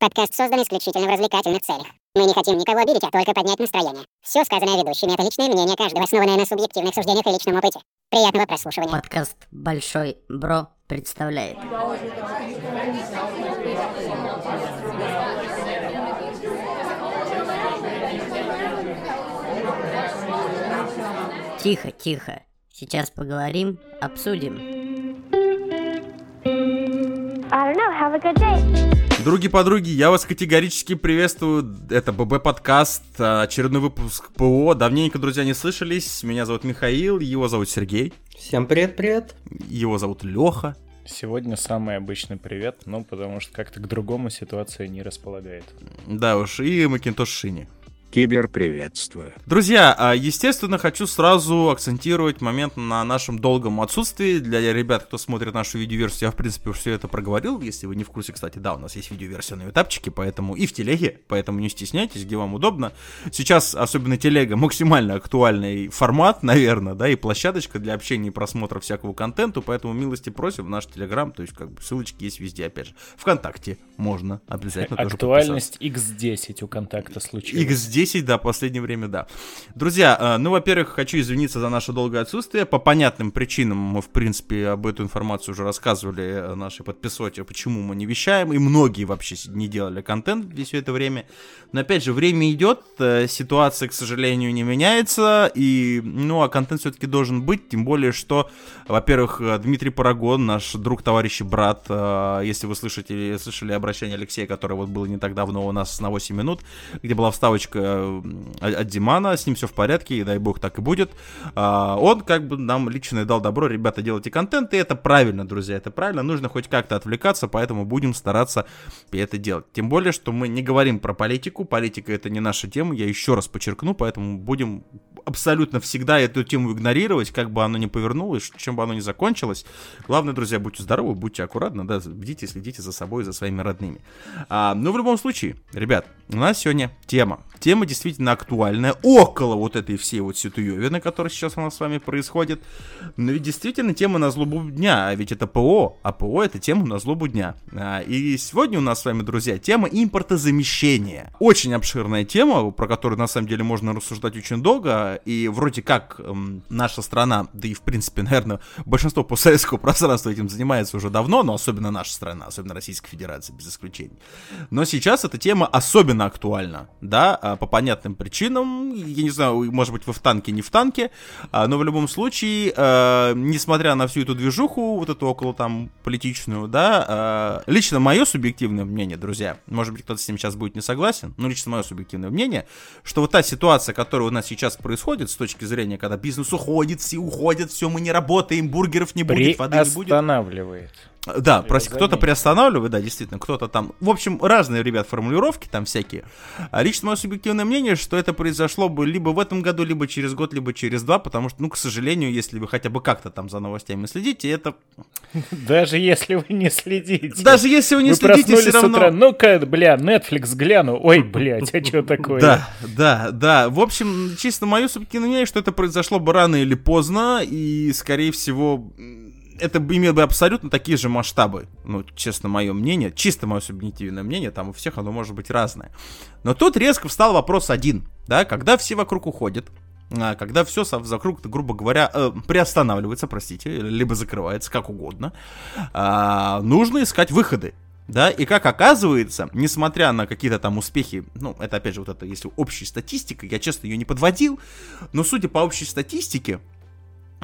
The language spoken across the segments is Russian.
Подкаст создан исключительно в развлекательных целях. Мы не хотим никого обидеть, а только поднять настроение. Все сказанное ведущими — это личное мнение каждого, основанное на субъективных суждениях и личном опыте. Приятного прослушивания. Подкаст «Большой Бро» представляет. Тихо, тихо. Сейчас поговорим, обсудим. I don't know. Have a good day. Други-подруги, я вас категорически приветствую. Это ББ подкаст, а, очередной выпуск ПО. Давненько, друзья, не слышались. Меня зовут Михаил, его зовут Сергей, Всем привет-привет. его зовут Леха. Сегодня самый обычный привет, ну, потому что как-то к другому ситуация не располагает. Да уж, и Макинтош Шини. Кибер приветствую. Друзья, а, естественно, хочу сразу акцентировать момент на нашем долгом отсутствии. Для ребят, кто смотрит нашу видеоверсию, я, в принципе, все это проговорил. Если вы не в курсе, кстати, да, у нас есть видеоверсия на ютапчике, поэтому и в телеге, поэтому не стесняйтесь, где вам удобно. Сейчас, особенно телега, максимально актуальный формат, наверное, да, и площадочка для общения и просмотра всякого контента, поэтому милости просим в наш телеграм, то есть, как бы, ссылочки есть везде, опять же. Вконтакте можно обязательно тоже Актуальность X10 у контакта случилась. X10, да, в последнее время, да. Друзья, э, ну, во-первых, хочу извиниться за наше долгое отсутствие. По понятным причинам мы, в принципе, об эту информацию уже рассказывали э, нашей подписоте, почему мы не вещаем, и многие вообще не делали контент все это время. Но, опять же, время идет, э, ситуация, к сожалению, не меняется, и, ну, а контент все-таки должен быть, тем более, что, во-первых, Дмитрий Парагон, наш друг, товарищ и брат, если вы слышите, слышали обращение Алексея, которое вот было не так давно у нас на 8 минут, где была вставочка э, от Димана, с ним все в порядке, и дай бог так и будет. А, Он как бы нам лично дал добро, ребята, делайте контент, и это правильно, друзья, это правильно, нужно хоть как-то отвлекаться, поэтому будем стараться это делать. Тем более, что мы не говорим про политику, политика это не наша тема, я еще раз подчеркну, поэтому будем абсолютно всегда эту тему игнорировать, как бы оно ни повернулось, чем бы оно ни закончилось. Главное, друзья, будьте здоровы, будьте аккуратны, да, бдите, следите за собой и за своими родными. А, ну, в любом случае, ребят, у нас сегодня тема. Тема действительно актуальная, около вот этой всей вот ситуевины, которая сейчас у нас с вами происходит. Но ведь действительно тема на злобу дня, а ведь это ПО, а ПО это тема на злобу дня. А, и сегодня у нас с вами, друзья, тема импортозамещения. Очень обширная тема, про которую на самом деле можно рассуждать очень долго, и вроде как эм, наша страна, да и в принципе, наверное, большинство постсоветского пространства этим занимается уже давно, но особенно наша страна, особенно Российская Федерация, без исключений. Но сейчас эта тема особенно актуальна, да, а, по понятным причинам, я не знаю, может быть, вы в танке, не в танке, а, но в любом случае, э, несмотря на всю эту движуху, вот эту около там политичную, да, лично мое субъективное мнение, друзья, может быть, кто-то с ним сейчас будет не согласен, но лично мое субъективное мнение, что вот та ситуация, которая у нас сейчас происходит с точки зрения, когда бизнес уходит, все уходят, все, мы не работаем, бургеров не будет, воды не будет. Приостанавливает. Да, прости, кто-то приостанавливает, да, действительно, кто-то там. В общем, разные, ребят, формулировки там всякие. А лично мое субъективное мнение, что это произошло бы либо в этом году, либо через год, либо через два, потому что, ну, к сожалению, если вы хотя бы как-то там за новостями следите, это... Даже если вы не следите. Даже если вы не вы следите, все равно... утра, ну-ка, бля, Netflix гляну. Ой, блядь, а что такое? Да, да, да. В общем, чисто мое субъективное мнение, что это произошло бы рано или поздно, и, скорее всего, это имело бы абсолютно такие же масштабы. Ну, честно, мое мнение, чисто мое субъективное мнение, там у всех оно может быть разное. Но тут резко встал вопрос один, да, когда все вокруг уходят, а, когда все вокруг, грубо говоря, э, приостанавливается, простите, либо закрывается, как угодно, а, нужно искать выходы. Да, и как оказывается, несмотря на какие-то там успехи, ну, это опять же вот это, если общей статистика, я честно ее не подводил, но судя по общей статистике,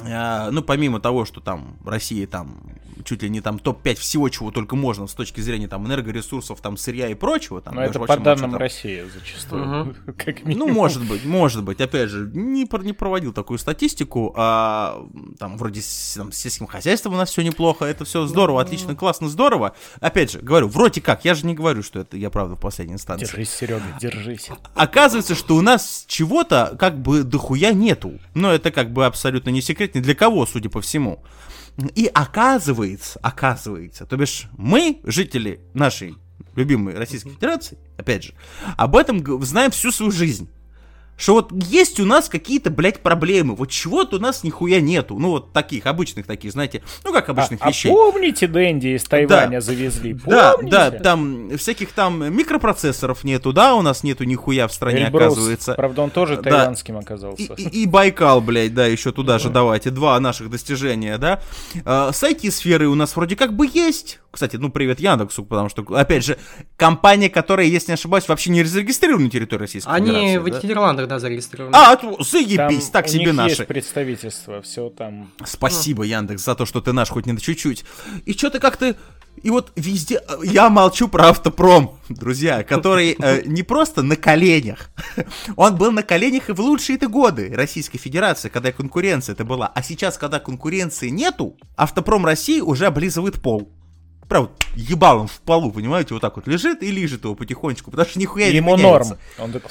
ну, помимо того, что там Россия там чуть ли не там топ-5 всего, чего только можно с точки зрения там энергоресурсов, там сырья и прочего. Там, Но я это по данным там- России зачастую. Как минимум. ну, может быть, может быть. Опять же, не, не проводил такую статистику. А, там, вроде с, там, с сельским хозяйством у нас все неплохо. Это все здорово, отлично, классно, здорово. Опять же, говорю, вроде как. Я же не говорю, что это я правда в последней инстанции. Держись, Серега, держись. Оказывается, что у нас чего-то как бы дохуя нету. Но это как бы абсолютно не секрет ни для кого, судя по всему. И оказывается, оказывается, то бишь мы, жители нашей любимой Российской Федерации, опять же, об этом знаем всю свою жизнь. Что вот есть у нас какие-то, блядь, проблемы, вот чего-то у нас нихуя нету, ну вот таких, обычных таких, знаете, ну как обычных а, вещей. А помните, Дэнди из Тайваня Да. завезли? Да, Помните? да, там всяких там микропроцессоров нету, да, у нас нету нихуя в стране, Эльбрус. оказывается. Правда, он тоже Да. тайванским И, оказался. и- и Байкал, блядь, да, еще туда же давайте. Два наших достижения, да. А, с IT-сферы у нас вроде как бы есть. Кстати, ну, привет Яндексу, потому что, опять же, компания, которая, если не ошибаюсь, вообще не зарегистрирована на территории Российской Они Федерации. в да? Нидерландах, да, зарегистрированы. А, заебись, Там так у себе них наши. есть представительство, все там. Спасибо, Яндекс, за то, что ты наш хоть не на чуть-чуть. И что-то как-то... И вот везде... Я молчу про автопром, друзья, который э, не просто на коленях. Он был на коленях и в лучшие-то годы Российской Федерации, когда конкуренция это была. А сейчас, когда конкуренции нету, автопром России уже облизывает пол. Правда, ебалом в полу, понимаете, вот так вот лежит и лежит его потихонечку, потому что нихуя не Ему меняется. норм. Он такой,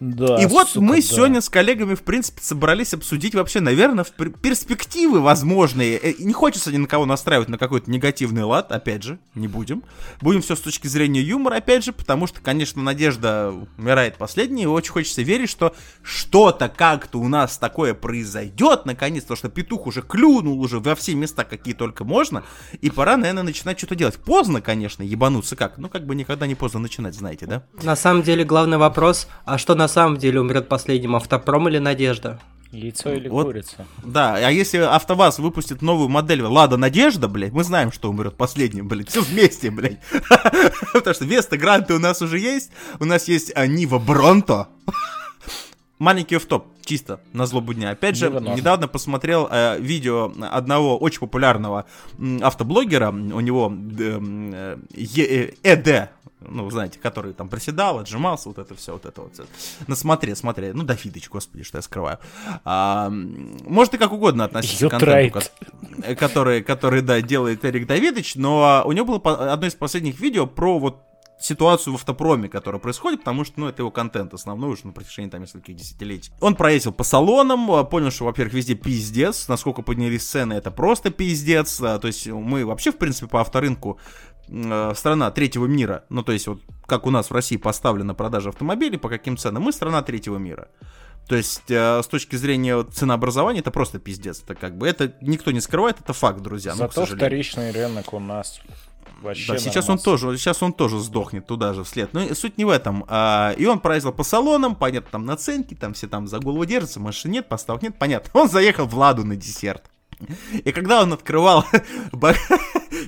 да, И вот сука, мы да. сегодня с коллегами, в принципе, собрались обсудить вообще, наверное, перспективы возможные. Э, Не хочется ни на кого настраивать на какой-то негативный лад, опять же, не будем. Будем все с точки зрения юмора, опять же, потому что, конечно, надежда умирает последней, и очень хочется верить, что что-то как-то у нас такое произойдет, наконец, потому что петух уже клюнул уже во все места, какие только можно, и пора, наверное, начинать что-то делать. Поздно, конечно, ебануться как, ну, как бы никогда не поздно начинать, знаете, да? На самом деле главный вопрос, а что на самом деле умрет последним, автопром или Надежда? Яйцо или Вот. курица? Да, а если АвтоВАЗ выпустит новую модель Лада Надежда, блядь, мы знаем, что умрет последним, блядь, все вместе, блядь. Потому что Веста Гранты у нас уже есть, у нас есть а, Нива Бронто. Маленький off-top, чисто на злобу дня. Опять же, норм. недавно посмотрел э, видео одного очень популярного м, автоблогера, у него э, м, э, Е- э, ЭД, ну, знаете, который там приседал, отжимался, вот это все, вот это вот. всё. Ну, смотри, смотри, ну, Давидыч, господи, что я скрываю. А, может и как угодно относиться к Ютрайт. контенту, ко- э, который, который, да, делает Эрик Давидыч, но у него было одно из последних видео про вот ситуацию в автопроме, которая происходит, потому что, ну, это его контент основной уже на протяжении там нескольких десятилетий. Он проездил по салонам, а, понял, что, во-первых, везде пиздец, насколько поднялись цены, это просто пиздец, а, то есть мы вообще, в принципе, по авторынку э, страна третьего мира, ну, то есть вот как у нас в России поставлена продажа автомобилей, по каким ценам, мы страна третьего мира. То есть, э, с точки зрения ценообразования, это просто пиздец. Это как бы, это никто не скрывает, это факт, друзья. ну, Зато сожалению. вторичный рынок у нас вообще Да, сейчас он нормас. тоже, сейчас он тоже сдохнет туда же вслед. Но и суть не в этом. А, и он проездил по салонам, понятно, там наценки, там все там за голову держатся, машин нет, поставок нет, понятно. Он заехал в Ладу на десерт. И когда он открывал,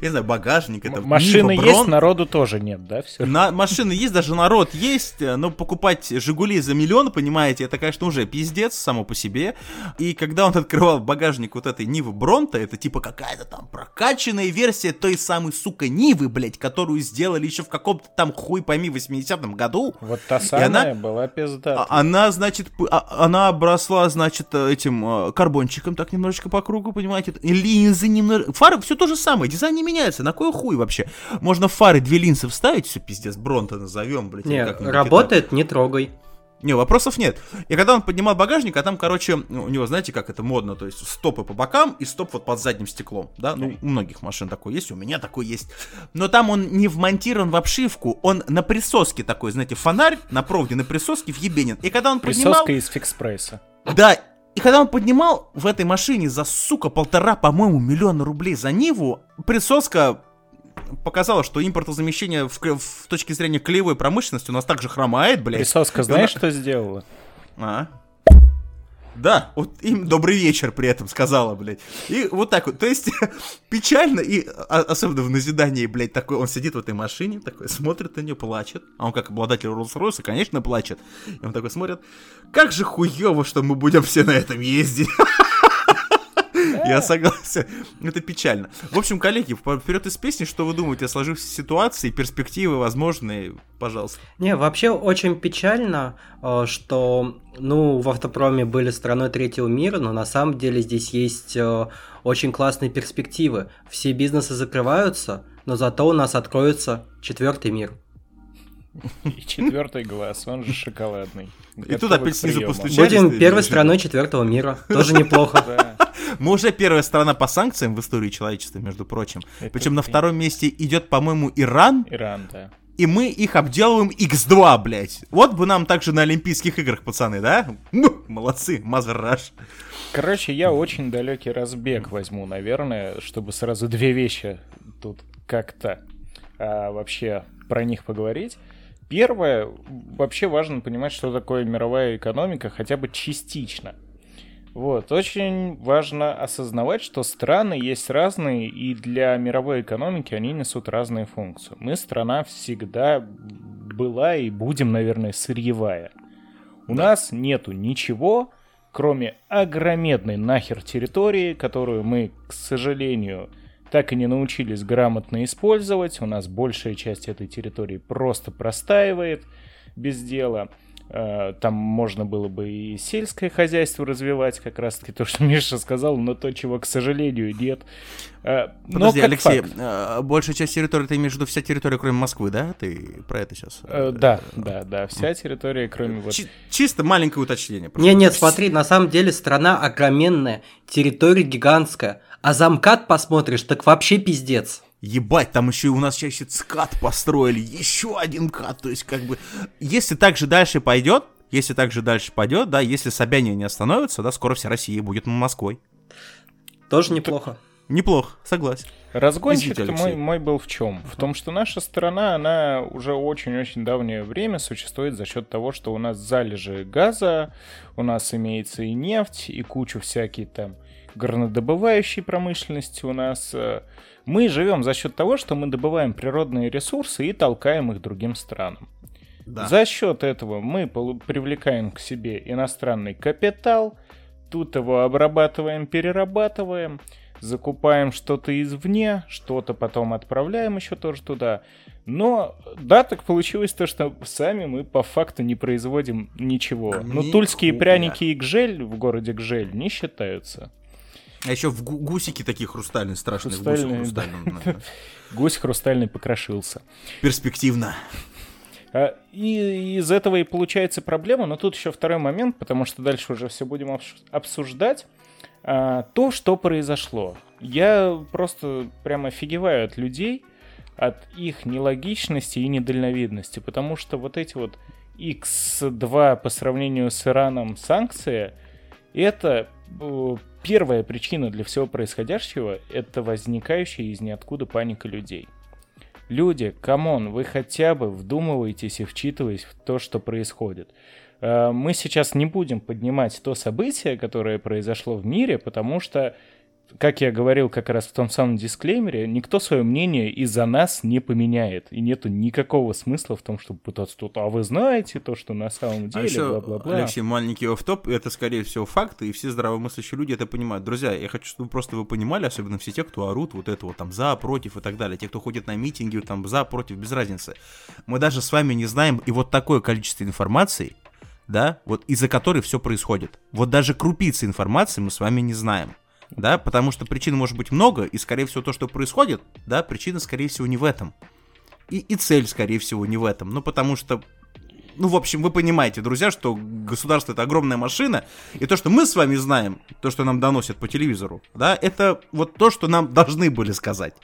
не знаю, багажник, это Машины Нива, есть, народу тоже нет, да? Все. на машины есть, даже народ есть, э, но покупать Жигули за миллион, понимаете, это, конечно, уже пиздец само по себе. И когда он открывал багажник вот этой Нивы Бронта, это типа какая-то там прокачанная версия той самой, сука, Нивы, блядь, которую сделали еще в каком-то там хуй пойми 80-м году. Вот та она- самая была пизда. А- Она, значит, а- она обросла, значит, э, этим э, карбончиком так немножечко по кругу, понимаете? И Линзы немного... Фары все то же самое, дизайн не меняется. На кой хуй вообще? Можно в фары две линзы вставить, все, пиздец, Бронто назовем, блядь. Не, работает, не трогай. не, вопросов нет. И когда он поднимал багажник, а там, короче, ну, у него, знаете, как это модно, то есть стопы по бокам и стоп вот под задним стеклом, да? Ну, у многих машин такой есть, у меня такой есть. Но там он не вмонтирован в обшивку, он на присоске такой, знаете, фонарь на проводе на присоске въебенен. И когда он поднимал... Присоска из фикспресса. Да, и когда он поднимал в этой машине за, сука, полтора, по-моему, миллиона рублей за Ниву, присоска показала, что импортозамещение в, в точке зрения клеевой промышленности у нас также хромает, блядь. Присоска знаешь, что сделала? А? Да, вот им добрый вечер при этом сказала, блядь. И вот так вот, то есть печально, и а- особенно в назидании, блядь, такой, он сидит в этой машине, такой, смотрит на нее, плачет. А он как обладатель Роллс-Ройса, конечно, плачет. И он такой смотрит, как же хуево, что мы будем все на этом ездить. Я согласен. Это печально. В общем, коллеги, вперед из песни, что вы думаете о сложившейся ситуации, перспективы возможные, пожалуйста. Не, вообще очень печально, э, что, ну, в автопроме были страной третьего мира, но на самом деле здесь есть э, очень классные перспективы. Все бизнесы закрываются, но зато у нас откроется четвертый мир. И четвертый глаз, он же шоколадный. И туда опять снизу приема. постучали. Будем первой страной четвертого мира. Тоже неплохо. Мы уже первая страна по санкциям в истории человечества, между прочим. Это Причем на втором месте идет, по-моему, Иран. Иран, да. и мы их обделываем x2, блядь. Вот бы нам также на Олимпийских играх, пацаны, да? Ну, молодцы, мазараш. Короче, я очень далекий разбег возьму, наверное, чтобы сразу две вещи тут как-то а, вообще про них поговорить. Первое, вообще важно понимать, что такое мировая экономика, хотя бы частично. Вот, очень важно осознавать, что страны есть разные, и для мировой экономики они несут разные функции. Мы страна всегда была и будем, наверное, сырьевая. У да. нас нету ничего, кроме огромедной нахер территории, которую мы, к сожалению, так и не научились грамотно использовать. У нас большая часть этой территории просто простаивает без дела. Э, там можно было бы и сельское хозяйство развивать, как раз-таки то, что Миша сказал, но то, чего, к сожалению, нет. Э, Подожди, но Алексей, факт... Э, большая часть территории, ты имеешь в виду вся территория, кроме Москвы, да? Ты про это сейчас? Да, да, да, вся территория, кроме вот... Чисто маленькое уточнение. Нет, нет, смотри, на самом деле страна огроменная, территория гигантская, а замкат посмотришь, так вообще пиздец. Ебать, там еще и у нас сейчас ЦКАД построили, еще один КАД, то есть как бы, если так же дальше пойдет, если так же дальше пойдет, да, если Собянин не остановится, да, скоро вся Россия будет Москвой. Тоже неплохо. Неплохо, согласен. Разгончик мой, мой был в чем? В том, что наша страна, она уже очень-очень давнее время существует за счет того, что у нас залежи газа, у нас имеется и нефть, и кучу всяких там горнодобывающей промышленности у нас. Мы живем за счет того, что мы добываем природные ресурсы и толкаем их другим странам. Да. За счет этого мы привлекаем к себе иностранный капитал, тут его обрабатываем, перерабатываем, закупаем что-то извне, что-то потом отправляем еще тоже туда. Но да, так получилось то, что сами мы по факту не производим ничего. Но тульские пряники и гжель в городе Гжель не считаются. А еще в гусики такие хрустальные, страшные. Хрустальные, в да. Гусь хрустальный покрошился. Перспективно. А, и из этого и получается проблема, но тут еще второй момент, потому что дальше уже все будем обсуждать. А, то, что произошло. Я просто прямо офигеваю от людей, от их нелогичности и недальновидности, потому что вот эти вот X2 по сравнению с Ираном санкции, это э, первая причина для всего происходящего — это возникающая из ниоткуда паника людей. Люди, come on, вы хотя бы вдумываетесь и вчитываетесь в то, что происходит. Э, мы сейчас не будем поднимать то событие, которое произошло в мире, потому что как я говорил как раз в том самом дисклеймере, никто свое мнение из-за нас не поменяет. И нету никакого смысла в том, чтобы пытаться тут, а вы знаете то, что на самом а деле, а бла-бла-бла. Алексей, маленький офф-топ, это, скорее всего, факты, и все здравомыслящие люди это понимают. Друзья, я хочу, чтобы просто вы понимали, особенно все те, кто орут вот это вот там за, против и так далее, те, кто ходит на митинги, там за, против, без разницы. Мы даже с вами не знаем, и вот такое количество информации, да, вот из-за которой все происходит. Вот даже крупицы информации мы с вами не знаем да, потому что причин может быть много, и, скорее всего, то, что происходит, да, причина, скорее всего, не в этом. И, и цель, скорее всего, не в этом. Ну, потому что ну, в общем, вы понимаете, друзья, что государство это огромная машина, и то, что мы с вами знаем, то, что нам доносят по телевизору, да, это вот то, что нам должны были сказать.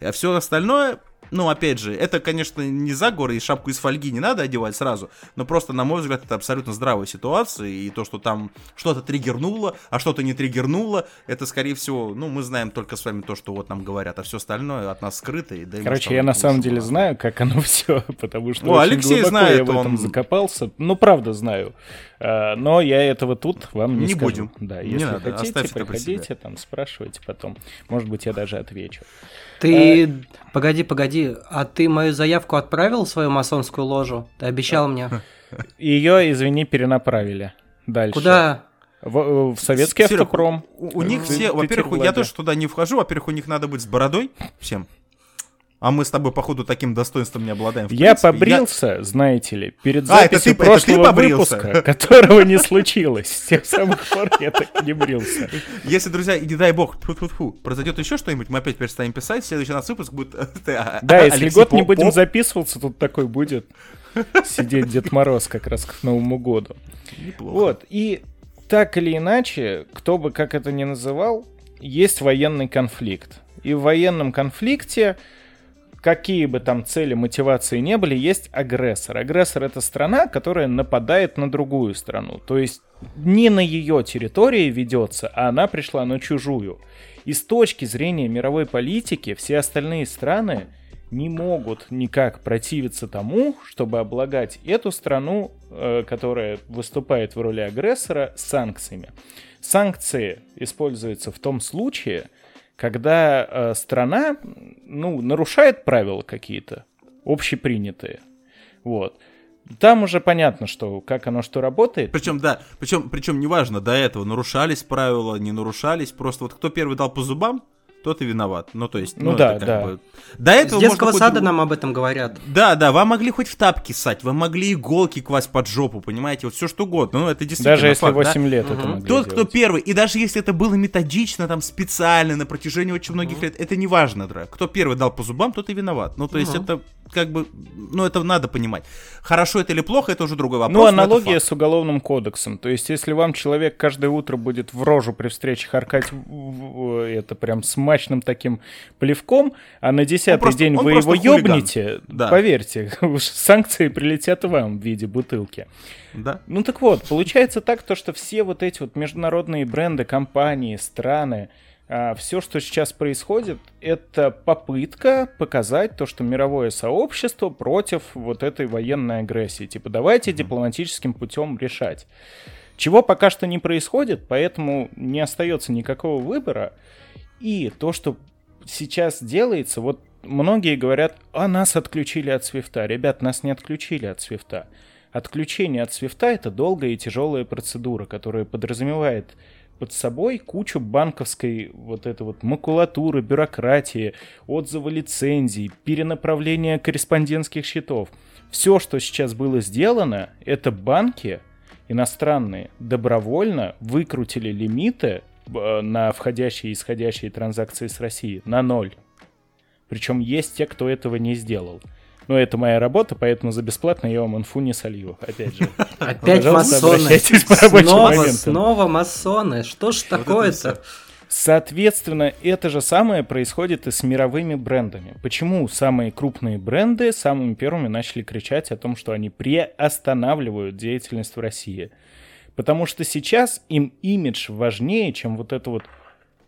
А все остальное, ну, опять же, это, конечно, не заговор, и шапку из фольги не надо одевать сразу, но просто, на мой взгляд, это абсолютно здравая ситуация, и то, что там что-то триггернуло, а что-то не триггернуло, это, скорее всего, ну, мы знаем только с вами то, что вот нам говорят, а все остальное от нас скрыто. И, да, Короче, я на самом деле знаю, как оно все, потому что О, Алексей знает, я в этом он... закопался. Ну, правда, знаю. А, но я этого тут вам не, не скажу. будем. Да, если не надо, хотите, приходите, там, спрашивайте потом. Может быть, я даже отвечу. Ты, а... погоди, погоди, а ты мою заявку отправил в свою масонскую ложу? Ты обещал мне. Ее, извини, перенаправили. Дальше. Куда? В, э, в советский Серег, автопром. У, у них все, во-первых, я тоже туда не вхожу, во-первых, у них надо быть с бородой всем. А мы с тобой, походу, таким достоинством не обладаем. Я принципе. побрился, я... знаете ли, перед записью а, это ты, прошлого это ты выпуска, которого не случилось. С тех самых пор я так не брился. Если, друзья, и не дай бог, фу произойдет еще что-нибудь, мы опять перестанем писать, следующий нас выпуск будет... А, да, если год не будем записываться, тут такой будет сидеть Дед Мороз как раз к Новому году. Неплохо. Вот, и так или иначе, кто бы как это ни называл, есть военный конфликт. И в военном конфликте какие бы там цели, мотивации не были, есть агрессор. Агрессор — это страна, которая нападает на другую страну. То есть не на ее территории ведется, а она пришла на чужую. И с точки зрения мировой политики все остальные страны не могут никак противиться тому, чтобы облагать эту страну, э, которая выступает в роли агрессора, санкциями. Санкции используются в том случае, когда э, страна ну, нарушает правила какие-то, общепринятые. Вот. Там уже понятно, что как оно что работает. Причем, да, причем, причем неважно, до этого нарушались правила, не нарушались, просто вот кто первый дал по зубам, тот и виноват. Ну, то есть, ну, ну да, да. Бы... До этого С детского сада хоть... нам об этом говорят. Да, да, вам могли хоть в тапки ссать, вы могли иголки класть под жопу, понимаете, вот все что угодно. Ну, это действительно Даже если факт, 8 да? лет угу. это могли Тот, делать. кто первый, и даже если это было методично, там, специально, на протяжении очень многих угу. лет, это не важно, да. Кто первый дал по зубам, тот и виноват. Ну, то есть, угу. это как бы, ну, это надо понимать. Хорошо это или плохо, это уже другой вопрос. Ну, аналогия с уголовным кодексом. То есть, если вам человек каждое утро будет в рожу при встрече харкать это прям смачным таким плевком, а на десятый просто, день вы его ёбнете, да. поверьте, санкции прилетят вам в виде бутылки. Да. Ну так вот, получается так, то, что все вот эти вот международные бренды, компании, страны, все, что сейчас происходит, это попытка показать то, что мировое сообщество против вот этой военной агрессии. Типа, давайте дипломатическим путем решать. Чего пока что не происходит, поэтому не остается никакого выбора. И то, что сейчас делается, вот многие говорят, а нас отключили от свифта. Ребят, нас не отключили от свифта. Отключение от свифта это долгая и тяжелая процедура, которая подразумевает под собой кучу банковской вот этой вот макулатуры, бюрократии, отзывы лицензий, перенаправления корреспондентских счетов. Все, что сейчас было сделано, это банки иностранные добровольно выкрутили лимиты э, на входящие и исходящие транзакции с России на ноль. Причем есть те, кто этого не сделал. Но это моя работа, поэтому за бесплатно я вам инфу не солью. Опять же. Опять масоны. Снова, снова масоны. Что ж такое-то? Соответственно, это же самое происходит и с мировыми брендами. Почему самые крупные бренды самыми первыми начали кричать о том, что они приостанавливают деятельность в России? Потому что сейчас им имидж важнее, чем вот это вот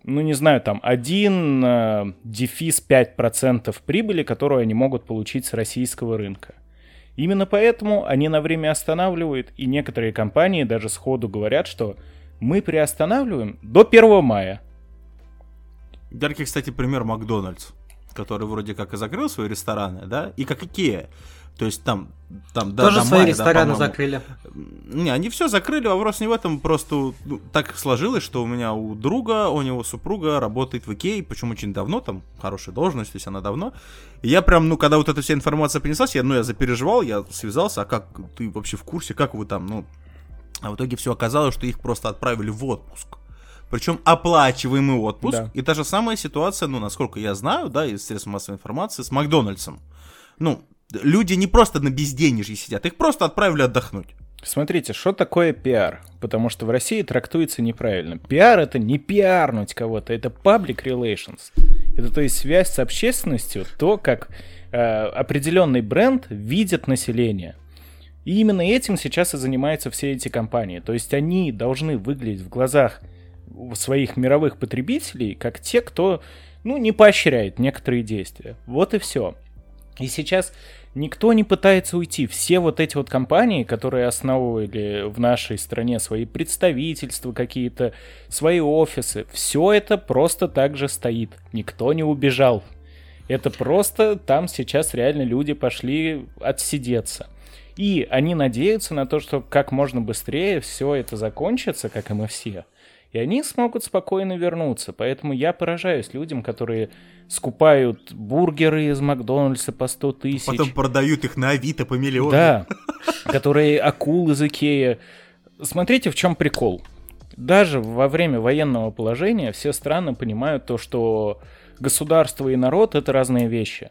ну, не знаю, там, один э, дефис 5% прибыли, которую они могут получить с российского рынка. Именно поэтому они на время останавливают, и некоторые компании даже сходу говорят, что мы приостанавливаем до 1 мая. Яркий, кстати, пример Макдональдс, который вроде как и закрыл свои рестораны, да, и как Икеа. То есть там, там да, Тоже до свои рестораны да, закрыли. Не, они все закрыли, вопрос не в этом, просто ну, так сложилось, что у меня у друга, у него супруга работает в Икее, причем очень давно, там хорошая должность, то есть она давно. И я прям, ну, когда вот эта вся информация принеслась, я, ну, я запереживал, я связался, а как ты вообще в курсе, как вы там, ну... А в итоге все оказалось, что их просто отправили в отпуск. Причем оплачиваемый отпуск. Да. И та же самая ситуация, ну, насколько я знаю, да, из средств массовой информации, с Макдональдсом. Ну, люди не просто на безденежье сидят, их просто отправили отдохнуть. Смотрите, что такое пиар? Потому что в России трактуется неправильно. Пиар это не пиарнуть кого-то, это public relations. Это то есть связь с общественностью, то, как э, определенный бренд видит население. И именно этим сейчас и занимаются все эти компании. То есть они должны выглядеть в глазах своих мировых потребителей как те, кто ну, не поощряет некоторые действия. Вот и все. И сейчас никто не пытается уйти. Все вот эти вот компании, которые основывали в нашей стране свои представительства какие-то, свои офисы, все это просто так же стоит. Никто не убежал. Это просто там сейчас реально люди пошли отсидеться. И они надеются на то, что как можно быстрее все это закончится, как и мы все и они смогут спокойно вернуться. Поэтому я поражаюсь людям, которые скупают бургеры из Макдональдса по 100 тысяч. Потом продают их на Авито по миллиону. Да, которые акулы из Икея. Смотрите, в чем прикол. Даже во время военного положения все страны понимают то, что государство и народ — это разные вещи.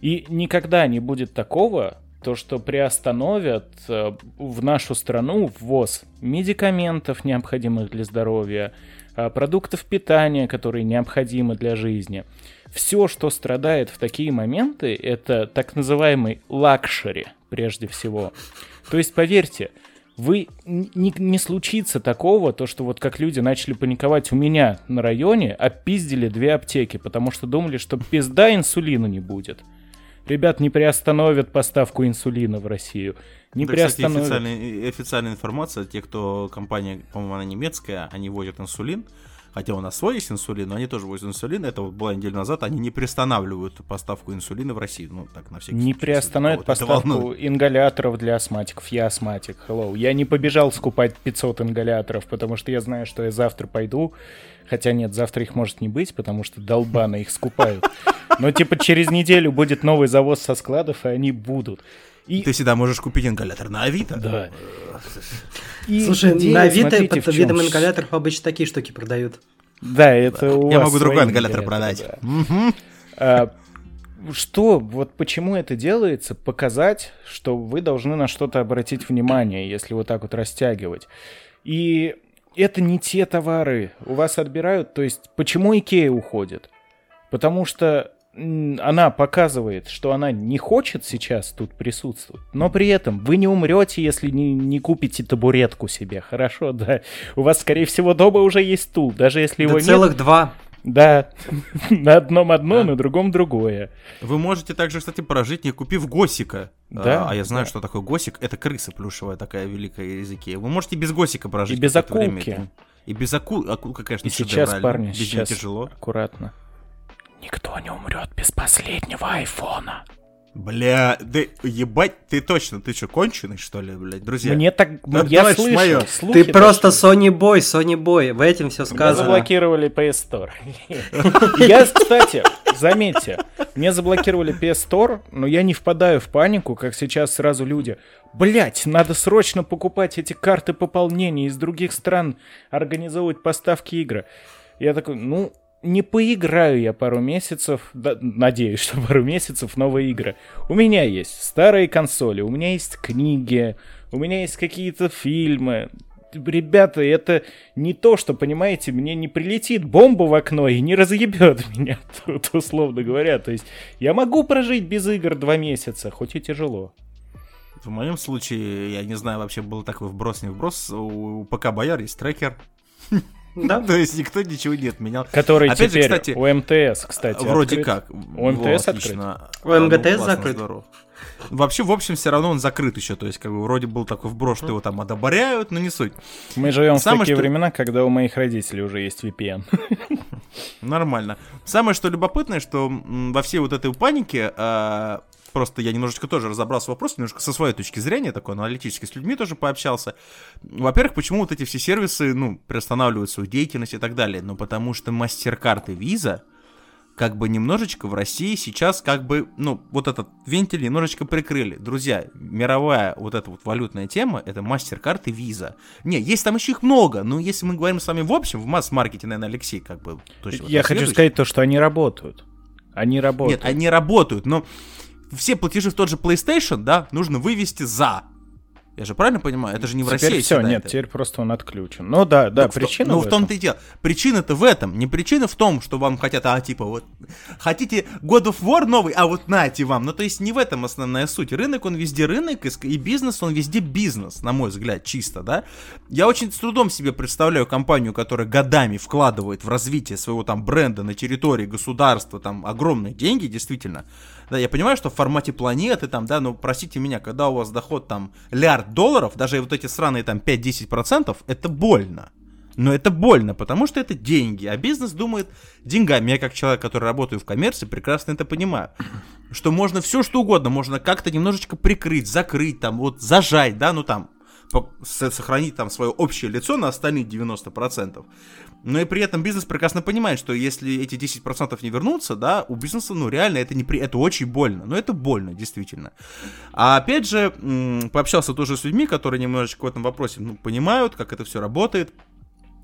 И никогда не будет такого, то, что приостановят э, в нашу страну ввоз медикаментов, необходимых для здоровья, э, продуктов питания, которые необходимы для жизни. все, что страдает в такие моменты, это так называемый luxury, прежде всего. То есть, поверьте, вы не, не случится такого, то что вот как люди начали паниковать у меня на районе, опиздили две аптеки, потому что думали, что пизда инсулина не будет. Ребят, не приостановят поставку инсулина в Россию. Не Да, кстати, приостановят. официальная, официальная информация, те, кто компания, по-моему, она немецкая, они возят инсулин, хотя у нас свой есть инсулин, но они тоже возят инсулин, это вот была неделю назад, они не приостанавливают поставку инсулина в Россию, ну так, на всякий Не случай, приостановят поставку ингаляторов для астматиков. Я астматик, hello. Я не побежал скупать 500 ингаляторов, потому что я знаю, что я завтра пойду. Хотя нет, завтра их может не быть, потому что долбаны их скупают. Но типа через неделю будет новый завоз со складов, и они будут. И, Ты всегда можешь купить ингалятор на Авито. да. И Слушай, идея, на Авито смотрите, под видом ингаляторов обычно такие штуки продают. Да, это у Я вас могу другой ингалятор продать. да. Мгм. А, что, вот почему это делается? Показать, что вы должны на что-то обратить внимание, если вот так вот растягивать. И это не те товары. У вас отбирают, то есть почему Икея уходит? Потому что она показывает, что она не хочет сейчас тут присутствовать, но при этом вы не умрете, если не, не купите табуретку себе, хорошо, да. У вас, скорее всего, дома уже есть стул, даже если его Да нет. целых два. Да, на одном одно, на другом другое. Вы можете также, кстати, прожить, не купив госика. Да, а, а я знаю, что такое госик. Это крыса плюшевая такая великая из Икеи. Вы можете без госика прожить. И без акулки. И без аку... акулка, конечно, И сейчас, парни, сейчас тяжело. аккуратно. Никто не умрет без последнего айфона. Бля, да ебать, ты точно, ты что, конченый, что ли, блядь, друзья? Мне так... Да, я слышу, слухи Ты просто. Sony Boy, Sony Boy. В этом все сказано. заблокировали PS Store. Я, кстати, заметьте, мне заблокировали PS Store, но я не впадаю в панику, как сейчас сразу люди. Блять, надо срочно покупать эти карты пополнения из других стран, организовывать поставки игр. Я такой, ну, не поиграю я пару месяцев, да, надеюсь, что пару месяцев новые игры. У меня есть старые консоли, у меня есть книги, у меня есть какие-то фильмы. Ребята, это не то, что, понимаете, мне не прилетит бомба в окно и не разъебет меня, тут, условно говоря. То есть я могу прожить без игр два месяца, хоть и тяжело. В моем случае, я не знаю, вообще был такой вброс, не вброс, у ПК Бояр есть трекер. Да? То есть никто ничего не отменял. Который Опять же, теперь кстати, у МТС, кстати, Вроде открыт. как. У Во, МТС отлично. У МГТС классно, закрыт? здорово. Вообще, в общем, все равно он закрыт еще. То есть, как бы вроде был такой вброс, что его там одобряют, но не суть. Мы живем в такие что- времена, когда у моих родителей уже есть VPN. Нормально. Самое, что любопытное, что во всей вот этой панике, а, просто я немножечко тоже разобрался в вопросе, немножко со своей точки зрения, такой аналитически с людьми тоже пообщался. Во-первых, почему вот эти все сервисы, ну, приостанавливают свою деятельность и так далее? Ну, потому что MasterCard и Visa, как бы немножечко в России сейчас как бы, ну, вот этот вентиль немножечко прикрыли. Друзья, мировая вот эта вот валютная тема, это MasterCard и Visa. Не, есть там еще их много, но если мы говорим с вами в общем, в масс-маркете, наверное, Алексей как бы... точно Я хочу следующий. сказать то, что они работают. Они работают. Нет, они работают, но все платежи в тот же PlayStation, да, нужно вывести за. Я же правильно понимаю? Это же не в Теперь России. все, всегда нет, это. теперь просто он отключен. Ну да, да, в то- причина Ну, в в том-то и дело. Причина-то в этом. Не причина в том, что вам хотят, а, типа, вот, хотите God of War новый, а вот нате вам. Ну, то есть не в этом основная суть. Рынок, он везде рынок, и бизнес, он везде бизнес, на мой взгляд, чисто, да. Я очень с трудом себе представляю компанию, которая годами вкладывает в развитие своего там бренда на территории государства, там, огромные деньги, действительно. Да, я понимаю, что в формате планеты, там, да, но простите меня, когда у вас доход там лярд долларов, даже вот эти сраные там 5-10%, это больно. Но это больно, потому что это деньги, а бизнес думает деньгами. Я как человек, который работаю в коммерции, прекрасно это понимаю. Что можно все что угодно, можно как-то немножечко прикрыть, закрыть, там, вот зажать, да, ну там, сохранить там свое общее лицо на остальные 90%. Но и при этом бизнес прекрасно понимает, что если эти 10% не вернутся, да, у бизнеса, ну, реально это не при... это очень больно. Но это больно, действительно. А опять же, пообщался тоже с людьми, которые немножечко в этом вопросе, ну, понимают, как это все работает.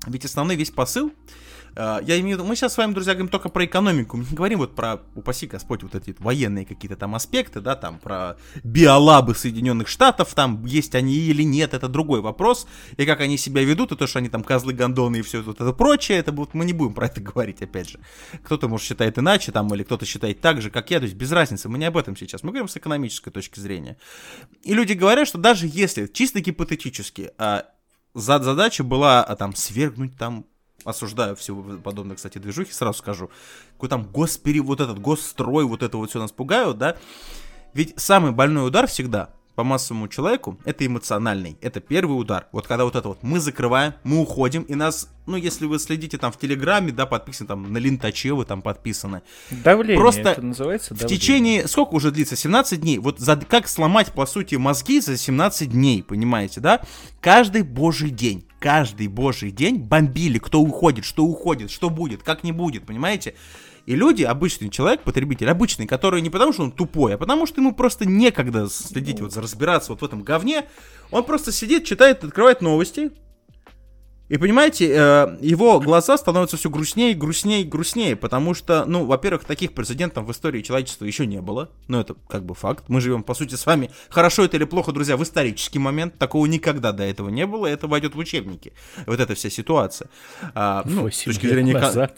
Ведь основной весь посыл Я имею в виду, мы сейчас с вами, друзья, говорим только про экономику. Мы не говорим вот про, упаси Господь, вот эти военные какие-то там аспекты, да, там про биолабы Соединенных Штатов, там есть они или нет, это другой вопрос. И как они себя ведут, и то, что они там козлы, гондоны и все вот это прочее, это вот мы не будем про это говорить, опять же. Кто-то, может, считает иначе, там, или кто-то считает так же, как я, то есть без разницы, мы не об этом сейчас, мы говорим с экономической точки зрения. И люди говорят, что даже если, чисто гипотетически, за- задача была а, там свергнуть там осуждаю все подобные, кстати, движухи, сразу скажу. Какой там госпери, вот этот госстрой, вот это вот все нас пугают, да? Ведь самый больной удар всегда по массовому человеку, это эмоциональный. Это первый удар. Вот когда вот это вот мы закрываем, мы уходим, и нас, ну, если вы следите там в Телеграме, да, подписаны там на Лентаче, вы там подписаны. Давление Просто это называется В давление. течение, сколько уже длится? 17 дней. Вот за, как сломать, по сути, мозги за 17 дней, понимаете, да? Каждый божий день, каждый божий день бомбили, кто уходит, что уходит, что будет, как не будет, понимаете? И люди, обычный человек, потребитель, обычный, который не потому, что он тупой, а потому, что ему просто некогда следить, вот разбираться вот в этом говне, он просто сидит, читает, открывает новости, и понимаете, э, его глаза становятся все грустнее, грустнее, грустнее, потому что, ну, во-первых, таких прецедентов в истории человечества еще не было, ну, это как бы факт. Мы живем, по сути, с вами, хорошо это или плохо, друзья, в исторический момент, такого никогда до этого не было, это войдет в учебники, вот эта вся ситуация. А, ну, с точки зрения... назад.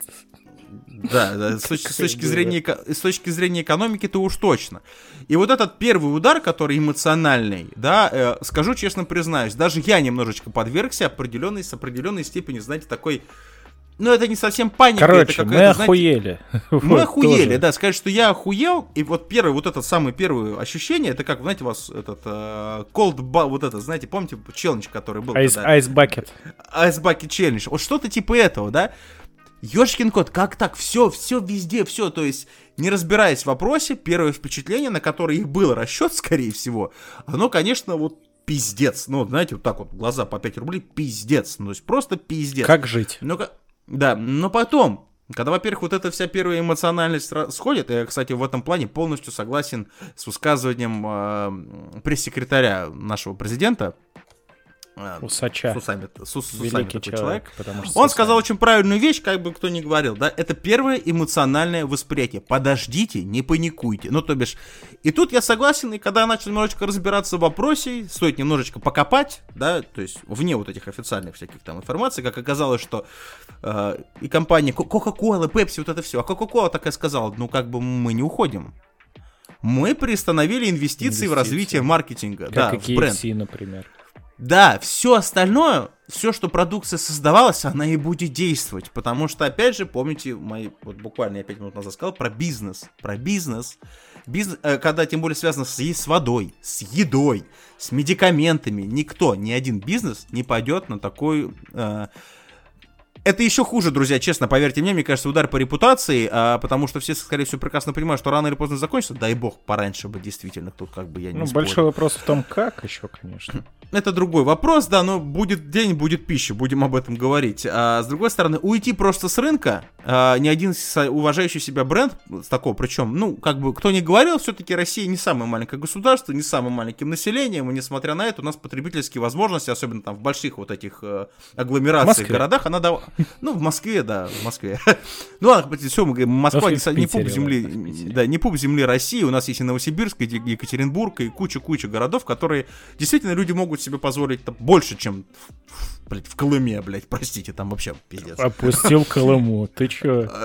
Да, да, с, точки- с точки зрения, с точки зрения экономики, то уж точно. И вот этот первый удар, который эмоциональный, да, э, скажу честно, признаюсь, даже я немножечко подвергся определенной, с определенной степени, знаете, такой, ну это не совсем паника, это Короче, мы какая-то, знаете, охуели. мы Вот, охуели, тоже. да, сказать, что я охуел, и вот первое, вот это самое первое ощущение, это как, знаете, у вас этот э, cold ba- вот это, знаете, помните, челлендж, который был? Айс, когда- айс бакет. Ice Bucket Challenge. Вот что-то типа этого, да? Ёшкин кот, как так? Все, все везде, все. То есть, не разбираясь в вопросе, первое впечатление, на которое и был расчет, скорее всего, оно, конечно, вот пиздец. Ну, знаете, вот так вот, глаза по 5 рублей, пиздец. Ну, то есть, просто пиздец. Как жить? Ну, да, но потом, когда, во-первых, вот эта вся первая эмоциональность сходит, я, кстати, в этом плане полностью согласен с высказыванием э, пресс-секретаря нашего президента, Усача. с усами, с, ус- с усами Великий такой человек, потому что... Он сказал очень правильную вещь, как бы кто ни говорил, да, это первое эмоциональное восприятие. Подождите, не паникуйте. Ну, то бишь, и тут я согласен, и когда я начал немножечко разбираться в вопросе, стоит немножечко покопать, да, то есть вне вот этих официальных всяких там информаций, как оказалось, что э, и компания Ко- Coca-Cola, Pepsi, вот это все, а Coca-Cola такая сказала, ну, как бы мы не уходим. Мы приостановили инвестиции, в Инвестиции. развитие маркетинга, да, Как в и бренд. KFC, например. Да, все остальное, все, что продукция создавалась, она и будет действовать. Потому что, опять же, помните, мои, вот буквально я 5 минут назад сказал про бизнес. Про бизнес. Бизнес, э, когда тем более связано с, с водой, с едой, с медикаментами, никто, ни один бизнес не пойдет на такой... э, это еще хуже, друзья, честно, поверьте мне, мне кажется, удар по репутации, а, потому что все, скорее всего, прекрасно понимают, что рано или поздно закончится. Дай бог, пораньше бы, действительно, тут как бы я не Ну, спорю. большой вопрос в том, как еще, конечно. Это другой вопрос, да, но будет день, будет пища, будем об этом говорить. А с другой стороны, уйти просто с рынка, а, ни один уважающий себя бренд с такого, причем, ну, как бы, кто ни говорил, все-таки Россия не самое маленькое государство, не самым маленьким населением, и несмотря на это, у нас потребительские возможности, особенно там в больших вот этих э, агломерациях, городах, она дав... Ну, в Москве, да, в Москве. Ну ладно, все, мы говорим, Москва не, не пуп земли, да, не пуп земли России, у нас есть и Новосибирск, и Екатеринбург, и куча-куча городов, которые действительно люди могут себе позволить там, больше, чем блядь, в Колыме, блядь, простите, там вообще пиздец. Опустил Колыму. Ты чё?